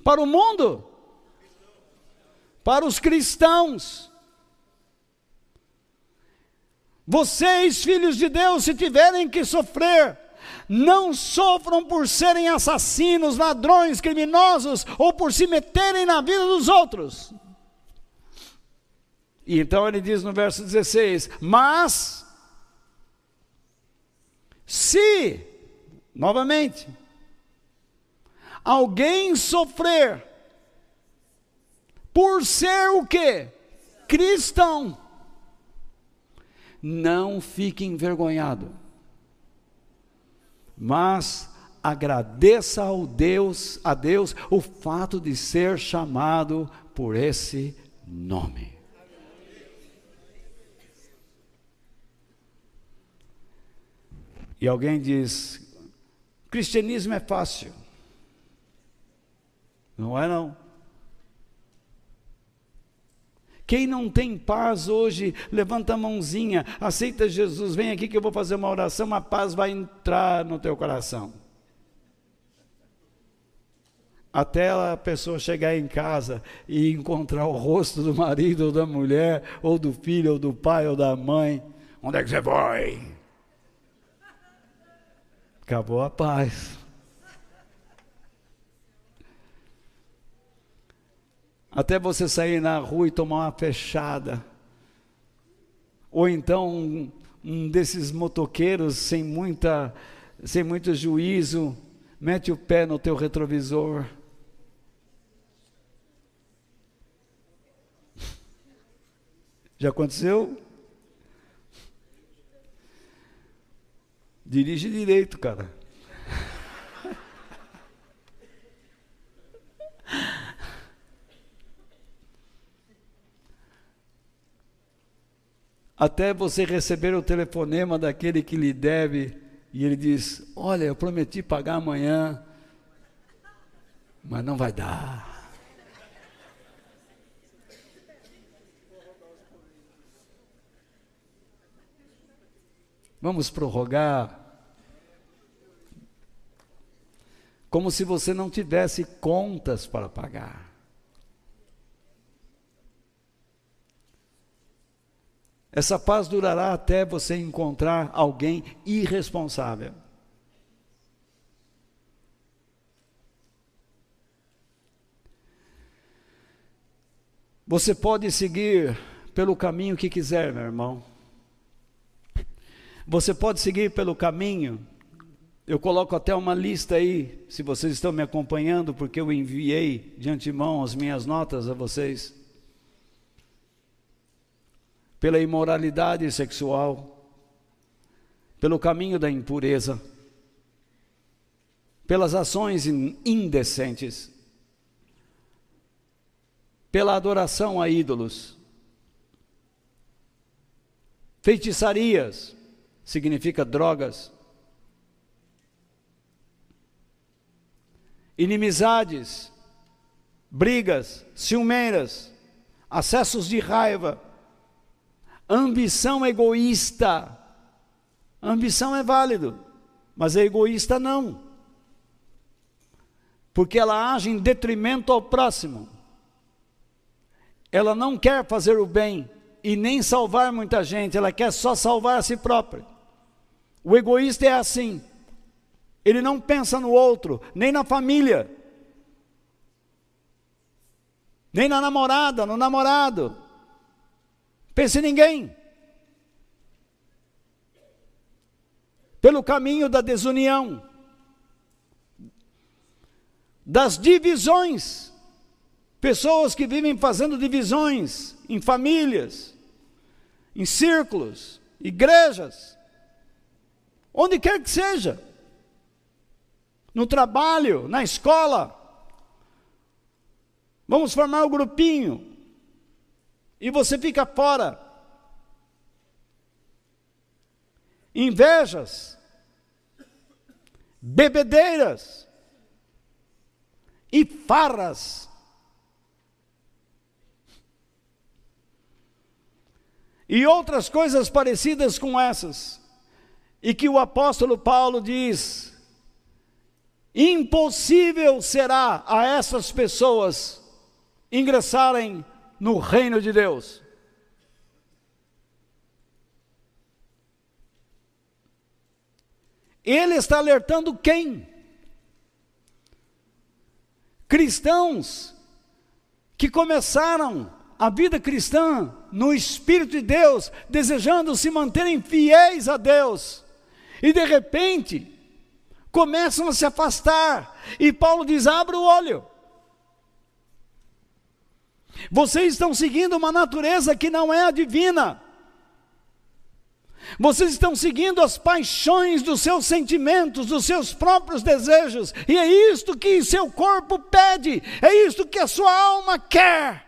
Para o mundo? Para os cristãos. Vocês, filhos de Deus, se tiverem que sofrer, não sofram por serem assassinos, ladrões, criminosos ou por se meterem na vida dos outros. E então ele diz no verso 16: Mas, se, novamente, alguém sofrer por ser o que? Cristão, não fique envergonhado, mas agradeça ao Deus, a Deus, o fato de ser chamado por esse nome. E alguém diz: cristianismo é fácil. Não é não. Quem não tem paz hoje, levanta a mãozinha, aceita Jesus, vem aqui que eu vou fazer uma oração, a paz vai entrar no teu coração. Até a pessoa chegar em casa e encontrar o rosto do marido ou da mulher, ou do filho, ou do pai, ou da mãe. Onde é que você vai? Acabou a paz. Até você sair na rua e tomar uma fechada. Ou então um, um desses motoqueiros sem muita sem muito juízo, mete o pé no teu retrovisor. Já aconteceu? Dirige direito, cara. Até você receber o telefonema daquele que lhe deve e ele diz: Olha, eu prometi pagar amanhã, mas não vai dar. Vamos prorrogar. Como se você não tivesse contas para pagar. Essa paz durará até você encontrar alguém irresponsável. Você pode seguir pelo caminho que quiser, meu irmão. Você pode seguir pelo caminho. Eu coloco até uma lista aí, se vocês estão me acompanhando, porque eu enviei de antemão as minhas notas a vocês. Pela imoralidade sexual, pelo caminho da impureza, pelas ações indecentes, pela adoração a ídolos, feitiçarias, significa drogas, inimizades, brigas, ciumeiras, acessos de raiva, ambição egoísta. ambição é válido, mas é egoísta não. Porque ela age em detrimento ao próximo. Ela não quer fazer o bem e nem salvar muita gente, ela quer só salvar a si própria. O egoísta é assim. Ele não pensa no outro, nem na família, nem na namorada, no namorado. Pensa em ninguém. Pelo caminho da desunião, das divisões. Pessoas que vivem fazendo divisões em famílias, em círculos, igrejas, onde quer que seja, no trabalho, na escola. Vamos formar um grupinho. E você fica fora. Invejas, bebedeiras. E farras. E outras coisas parecidas com essas, e que o apóstolo Paulo diz: impossível será a essas pessoas ingressarem no reino de Deus. Ele está alertando quem? Cristãos que começaram a vida cristã no Espírito de Deus, desejando se manterem fiéis a Deus, e de repente começam a se afastar, e Paulo diz: abra o olho. Vocês estão seguindo uma natureza que não é a divina. Vocês estão seguindo as paixões dos seus sentimentos, dos seus próprios desejos, e é isto que seu corpo pede, é isto que a sua alma quer.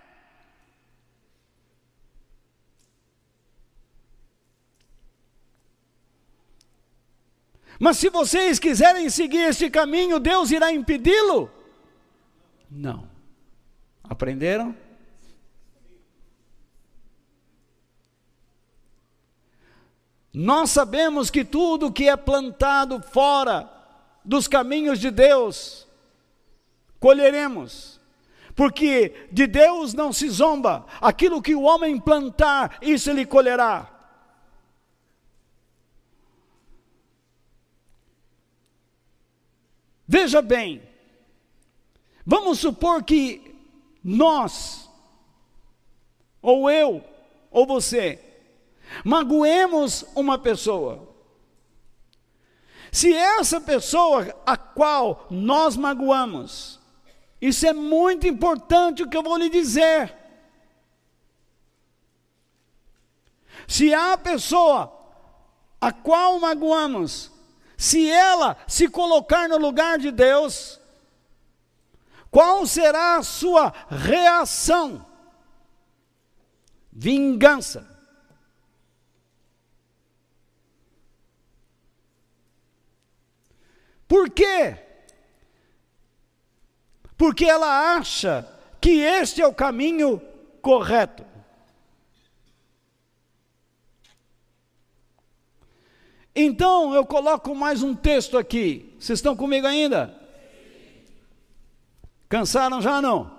Mas se vocês quiserem seguir este caminho, Deus irá impedi-lo? Não. Aprenderam? Nós sabemos que tudo que é plantado fora dos caminhos de Deus, colheremos. Porque de Deus não se zomba, aquilo que o homem plantar, isso ele colherá. Veja bem, vamos supor que nós, ou eu, ou você, magoemos uma pessoa. Se essa pessoa a qual nós magoamos, isso é muito importante o que eu vou lhe dizer. Se a pessoa a qual magoamos se ela se colocar no lugar de Deus, qual será a sua reação? Vingança. Por quê? Porque ela acha que este é o caminho correto. Então eu coloco mais um texto aqui. Vocês estão comigo ainda? Cansaram já não?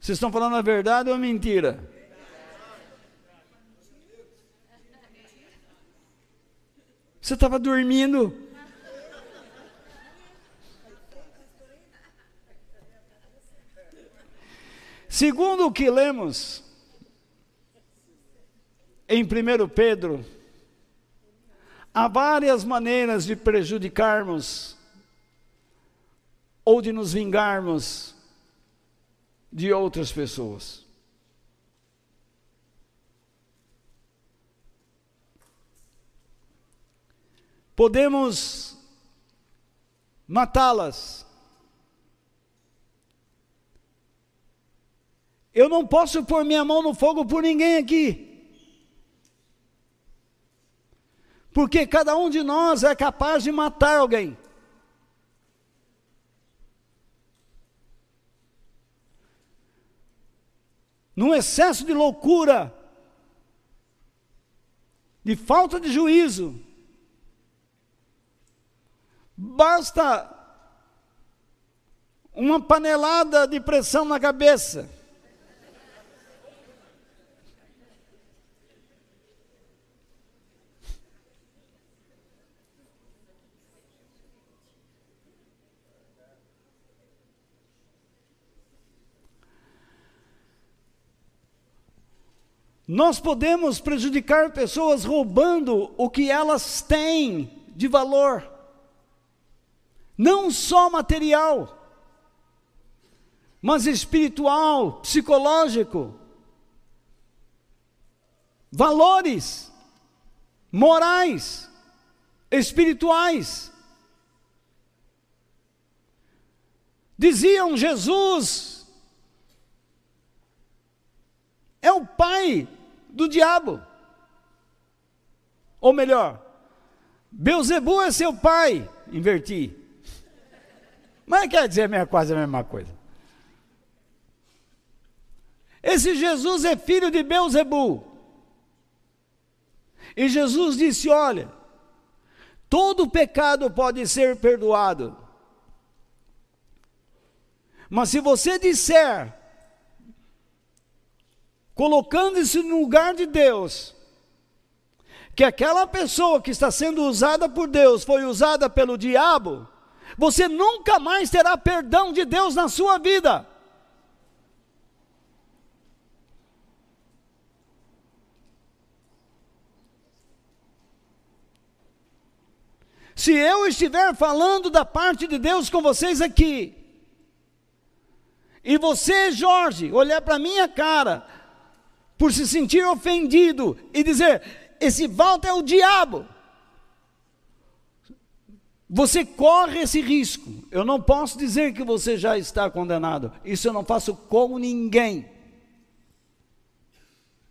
Vocês estão falando a verdade ou a mentira? Você estava dormindo? segundo o que lemos em 1 Pedro, há várias maneiras de prejudicarmos ou de nos vingarmos de outras pessoas. Podemos matá-las. Eu não posso pôr minha mão no fogo por ninguém aqui. Porque cada um de nós é capaz de matar alguém. Num excesso de loucura, de falta de juízo, basta uma panelada de pressão na cabeça Nós podemos prejudicar pessoas roubando o que elas têm de valor, não só material, mas espiritual, psicológico, valores morais, espirituais. Diziam Jesus é o pai do diabo. Ou melhor, Beuzebu é seu pai, inverti. Mas quer dizer é quase a mesma coisa. Esse Jesus é filho de Beuzebu. E Jesus disse: Olha, todo pecado pode ser perdoado. Mas se você disser colocando-se no lugar de Deus, que aquela pessoa que está sendo usada por Deus foi usada pelo diabo, você nunca mais terá perdão de Deus na sua vida. Se eu estiver falando da parte de Deus com vocês aqui, e você, Jorge, olhar para minha cara por se sentir ofendido e dizer: esse Walter é o diabo. Você corre esse risco. Eu não posso dizer que você já está condenado. Isso eu não faço com ninguém.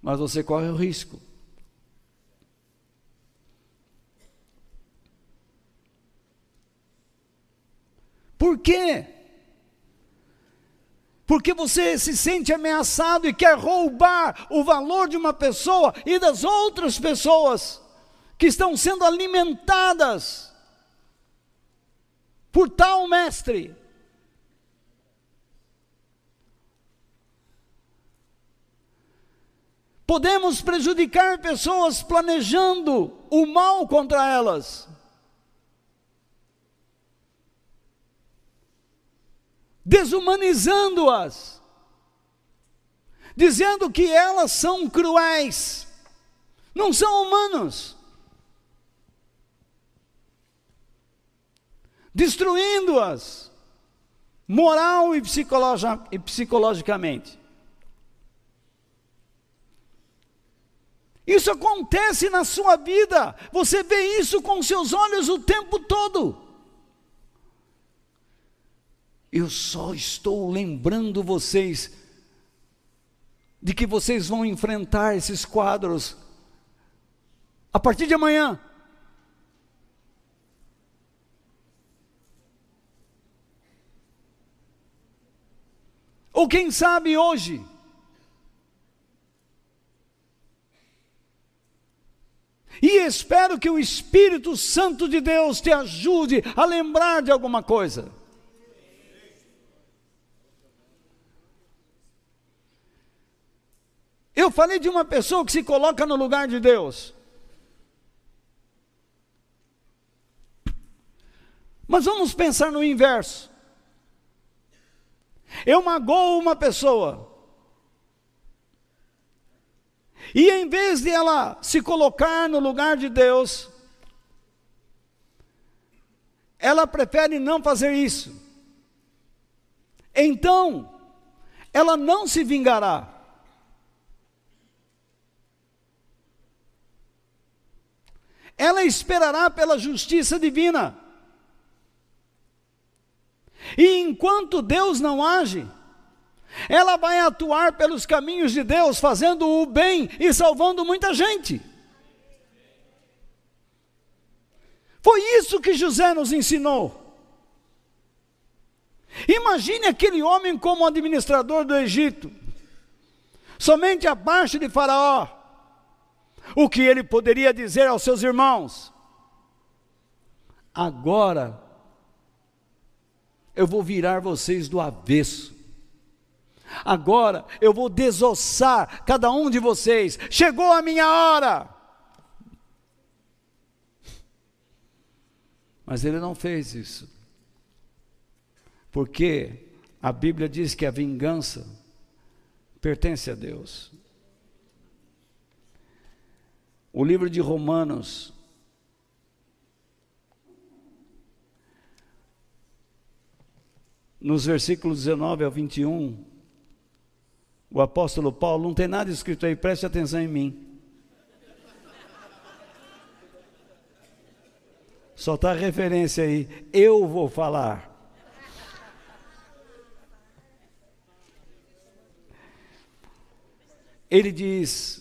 Mas você corre o risco. Por quê? Porque você se sente ameaçado e quer roubar o valor de uma pessoa e das outras pessoas que estão sendo alimentadas por tal mestre. Podemos prejudicar pessoas planejando o mal contra elas. Desumanizando-as, dizendo que elas são cruéis, não são humanos, destruindo-as, moral e, e psicologicamente. Isso acontece na sua vida, você vê isso com seus olhos o tempo todo. Eu só estou lembrando vocês de que vocês vão enfrentar esses quadros a partir de amanhã. Ou quem sabe hoje. E espero que o Espírito Santo de Deus te ajude a lembrar de alguma coisa. Eu falei de uma pessoa que se coloca no lugar de Deus. Mas vamos pensar no inverso. Eu magoo uma pessoa, E em vez de ela se colocar no lugar de Deus, ela prefere não fazer isso. Então, ela não se vingará. Ela esperará pela justiça divina. E enquanto Deus não age, ela vai atuar pelos caminhos de Deus, fazendo o bem e salvando muita gente. Foi isso que José nos ensinou. Imagine aquele homem como administrador do Egito, somente abaixo de Faraó. O que ele poderia dizer aos seus irmãos? Agora eu vou virar vocês do avesso. Agora eu vou desossar cada um de vocês. Chegou a minha hora. Mas ele não fez isso. Porque a Bíblia diz que a vingança pertence a Deus. O livro de Romanos, nos versículos 19 ao 21, o apóstolo Paulo, não tem nada escrito aí, preste atenção em mim. Só está a referência aí, eu vou falar. Ele diz: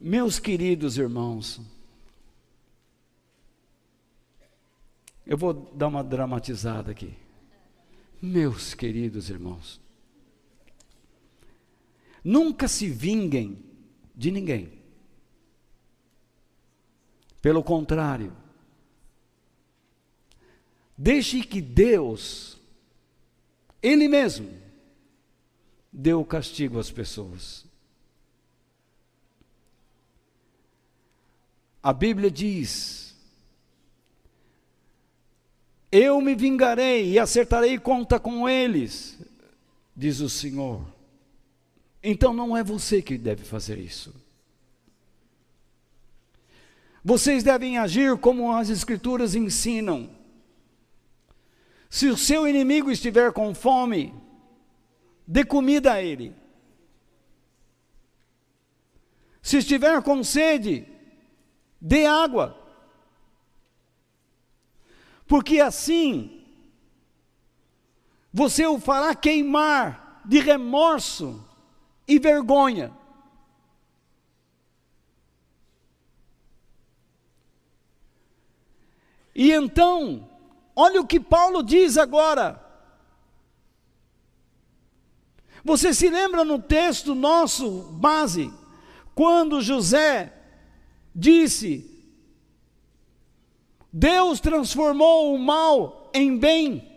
Meus queridos irmãos, eu vou dar uma dramatizada aqui. Meus queridos irmãos, Nunca se vinguem de ninguém. Pelo contrário, deixe que Deus, Ele mesmo, dê o castigo às pessoas. A Bíblia diz: Eu me vingarei e acertarei conta com eles, diz o Senhor. Então não é você que deve fazer isso. Vocês devem agir como as Escrituras ensinam. Se o seu inimigo estiver com fome, dê comida a ele. Se estiver com sede, dê água. Porque assim você o fará queimar de remorso e vergonha. E então, olha o que Paulo diz agora. Você se lembra no texto nosso base, quando José disse: Deus transformou o mal em bem.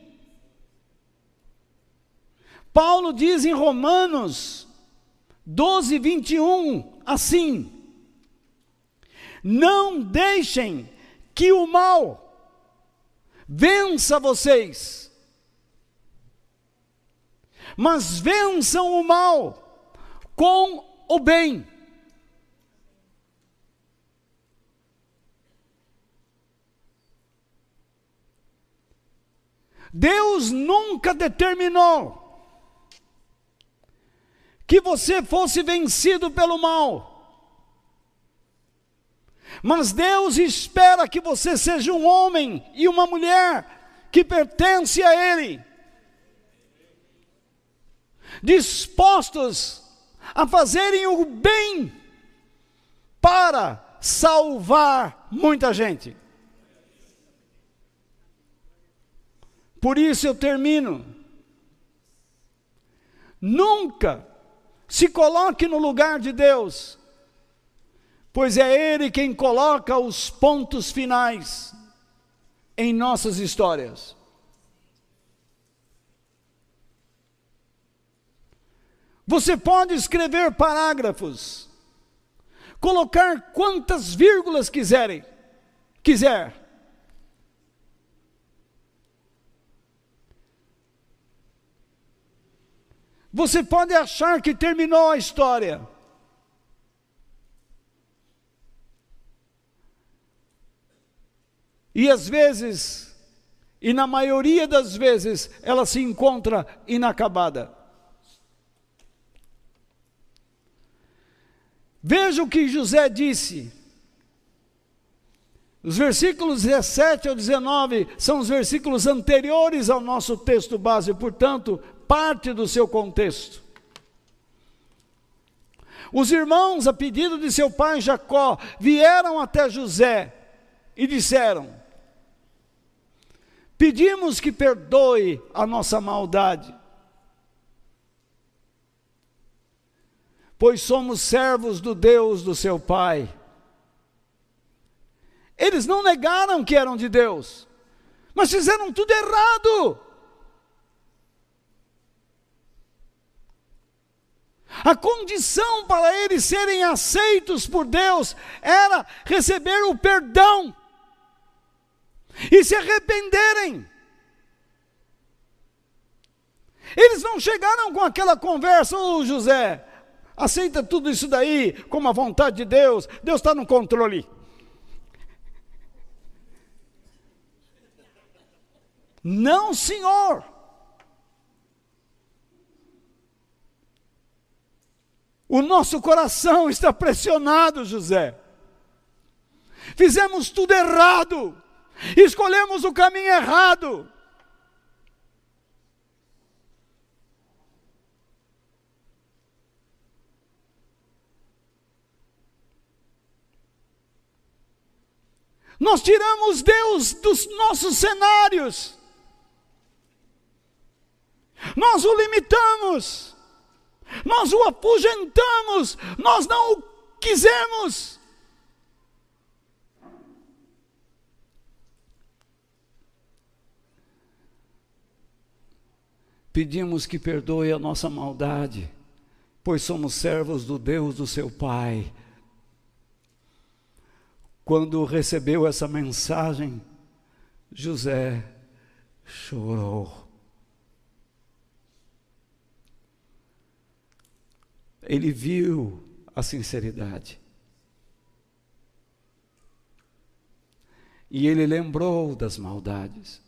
Paulo diz em Romanos 12, 21, assim: Não deixem que o mal vença vocês, mas vençam o mal com o bem. Deus nunca determinou que você fosse vencido pelo mal. Mas Deus espera que você seja um homem e uma mulher que pertence a Ele, dispostos a fazerem o bem para salvar muita gente. Por isso eu termino. Nunca se coloque no lugar de Deus, pois é Ele quem coloca os pontos finais em nossas histórias. Você pode escrever parágrafos, colocar quantas vírgulas quiserem, quiser. Você pode achar que terminou a história. E às vezes, e na maioria das vezes, ela se encontra inacabada. Veja o que José disse. Os versículos 17 ao 19 são os versículos anteriores ao nosso texto base, portanto, parte do seu contexto. Os irmãos, a pedido de seu pai Jacó, vieram até José e disseram: Pedimos que perdoe a nossa maldade, pois somos servos do Deus do seu pai. Eles não negaram que eram de Deus, mas fizeram tudo errado. A condição para eles serem aceitos por Deus era receber o perdão e se arrependerem. Eles não chegaram com aquela conversa, ô oh, José, aceita tudo isso daí como a vontade de Deus, Deus está no controle. Não, senhor. O nosso coração está pressionado, José. Fizemos tudo errado. Escolhemos o caminho errado. Nós tiramos Deus dos nossos cenários. Nós o limitamos nós o apugentamos, nós não o quisemos. Pedimos que perdoe a nossa maldade, pois somos servos do Deus do seu Pai. Quando recebeu essa mensagem, José chorou. Ele viu a sinceridade. E ele lembrou das maldades.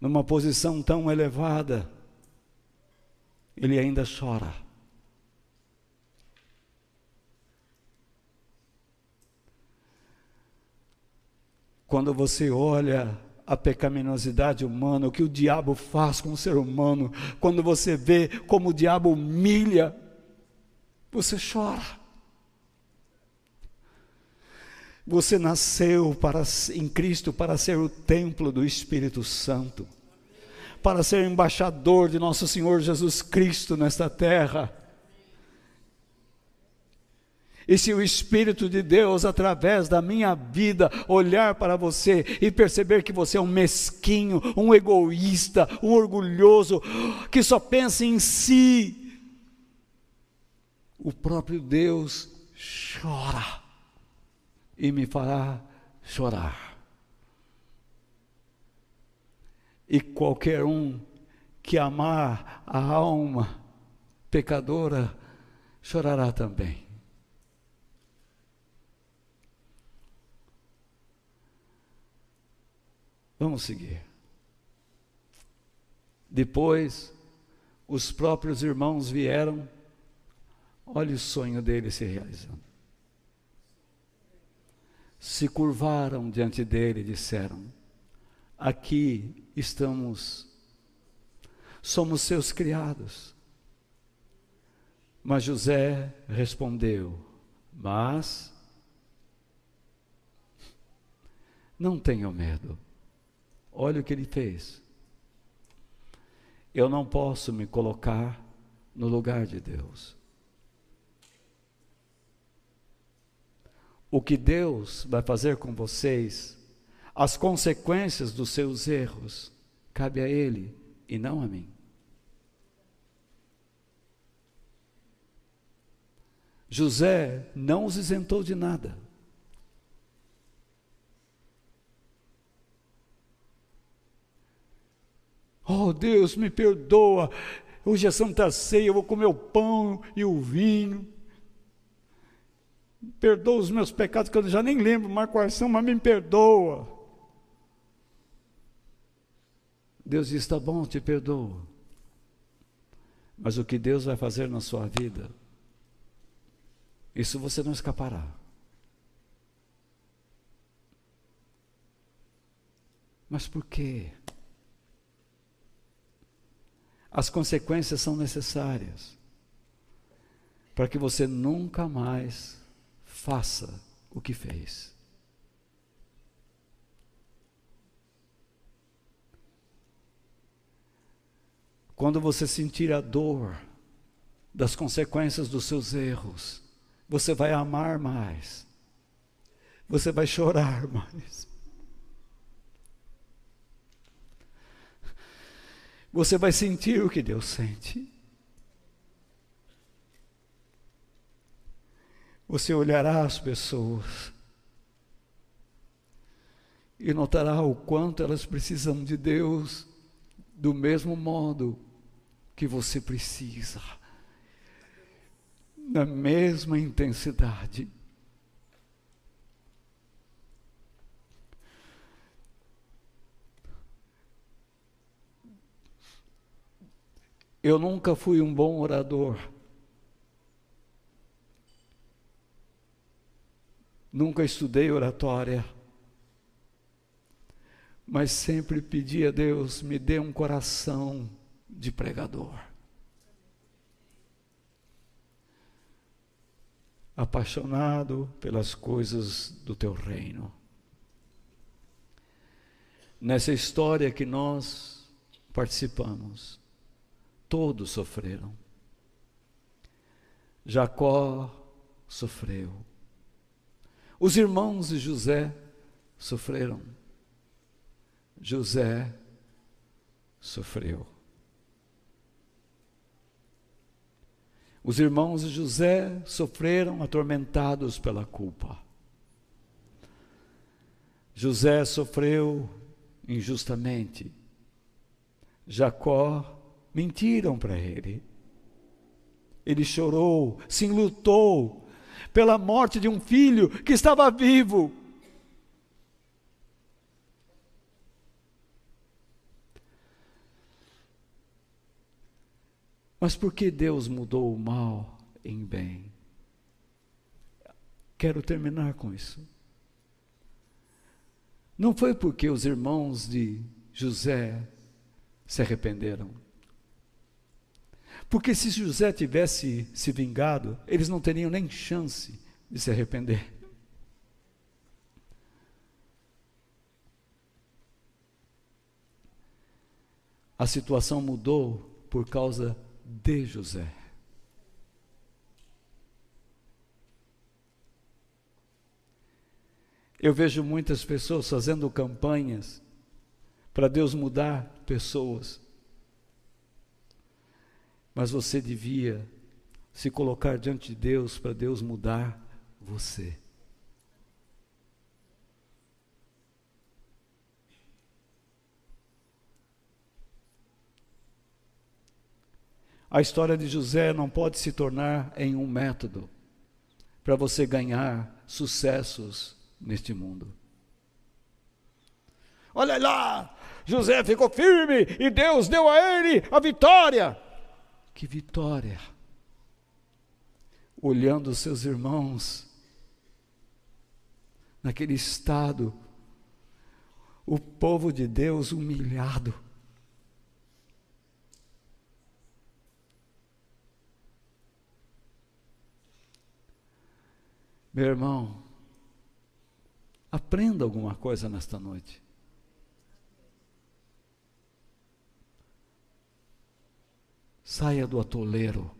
Numa posição tão elevada, ele ainda chora. Quando você olha a pecaminosidade humana, o que o diabo faz com o ser humano, quando você vê como o diabo humilha, você chora. Você nasceu para, em Cristo para ser o templo do Espírito Santo, para ser embaixador de nosso Senhor Jesus Cristo nesta terra. E se o Espírito de Deus, através da minha vida, olhar para você e perceber que você é um mesquinho, um egoísta, um orgulhoso, que só pensa em si, o próprio Deus chora e me fará chorar. E qualquer um que amar a alma pecadora chorará também. Vamos seguir. Depois, os próprios irmãos vieram, olha o sonho dele se realizando. Se curvaram diante dele e disseram: Aqui estamos, somos seus criados. Mas José respondeu: Mas não tenham medo Olha o que ele fez. Eu não posso me colocar no lugar de Deus. O que Deus vai fazer com vocês, as consequências dos seus erros, cabe a Ele e não a mim. José não os isentou de nada. Oh Deus, me perdoa. Hoje é Santa Ceia, eu vou comer o pão e o vinho. Perdoa os meus pecados, que eu já nem lembro mais quais são, mas me perdoa. Deus diz: está bom, te perdoo. Mas o que Deus vai fazer na sua vida, isso você não escapará. Mas por quê? As consequências são necessárias para que você nunca mais faça o que fez. Quando você sentir a dor das consequências dos seus erros, você vai amar mais, você vai chorar <laughs> mais. Você vai sentir o que Deus sente. Você olhará as pessoas e notará o quanto elas precisam de Deus, do mesmo modo que você precisa, na mesma intensidade. Eu nunca fui um bom orador. Nunca estudei oratória. Mas sempre pedi a Deus, me dê um coração de pregador. Apaixonado pelas coisas do teu reino. Nessa história que nós participamos, todos sofreram. Jacó sofreu. Os irmãos de José sofreram. José sofreu. Os irmãos de José sofreram atormentados pela culpa. José sofreu injustamente. Jacó mentiram para ele. Ele chorou, se enlutou pela morte de um filho que estava vivo. Mas por que Deus mudou o mal em bem? Quero terminar com isso. Não foi porque os irmãos de José se arrependeram. Porque se José tivesse se vingado, eles não teriam nem chance de se arrepender. A situação mudou por causa de José. Eu vejo muitas pessoas fazendo campanhas para Deus mudar pessoas. Mas você devia se colocar diante de Deus para Deus mudar você. A história de José não pode se tornar em um método para você ganhar sucessos neste mundo. Olha lá, José ficou firme e Deus deu a ele a vitória. Que vitória! Olhando os seus irmãos naquele estado, o povo de Deus humilhado Meu irmão, aprenda alguma coisa nesta noite. Saia do atoleiro.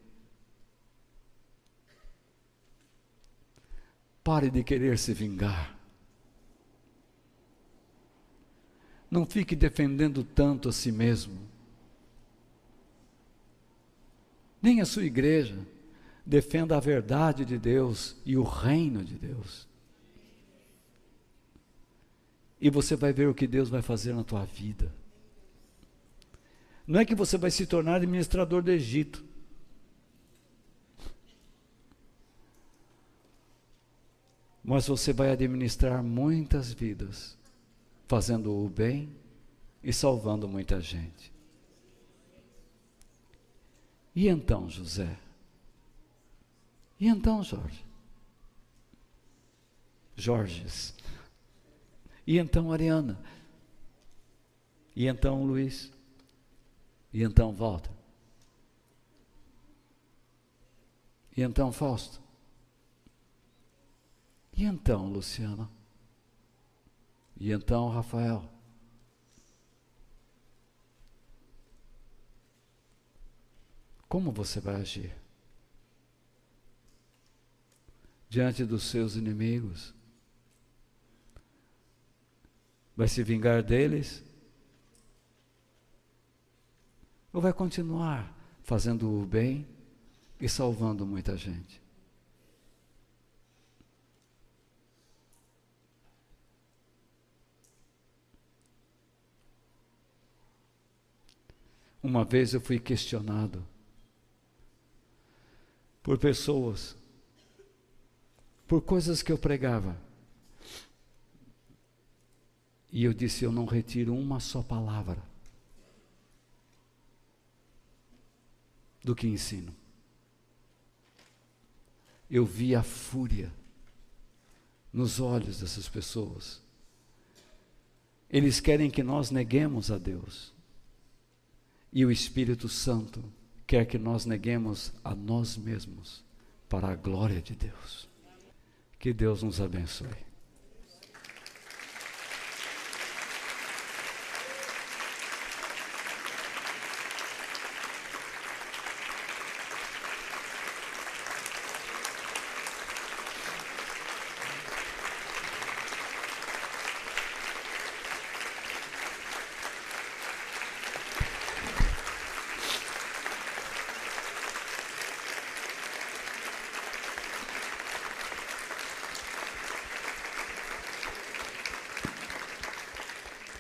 Pare de querer se vingar. Não fique defendendo tanto a si mesmo. Nem a sua igreja defenda a verdade de Deus e o reino de Deus. E você vai ver o que Deus vai fazer na tua vida. Não é que você vai se tornar administrador do Egito. mas você vai administrar muitas vidas, fazendo o bem e salvando muita gente. E então, José? E então, Jorge? Jorges. E então, Ariana? E então, Luiz? E então, Walter? E então, Fausto? E então, Luciana? E então, Rafael? Como você vai agir? Diante dos seus inimigos? Vai se vingar deles? Ou vai continuar fazendo o bem e salvando muita gente? Uma vez eu fui questionado por pessoas, por coisas que eu pregava. E eu disse: Eu não retiro uma só palavra do que ensino. Eu vi a fúria nos olhos dessas pessoas. Eles querem que nós neguemos a Deus. E o Espírito Santo quer que nós neguemos a nós mesmos para a glória de Deus. Que Deus nos abençoe.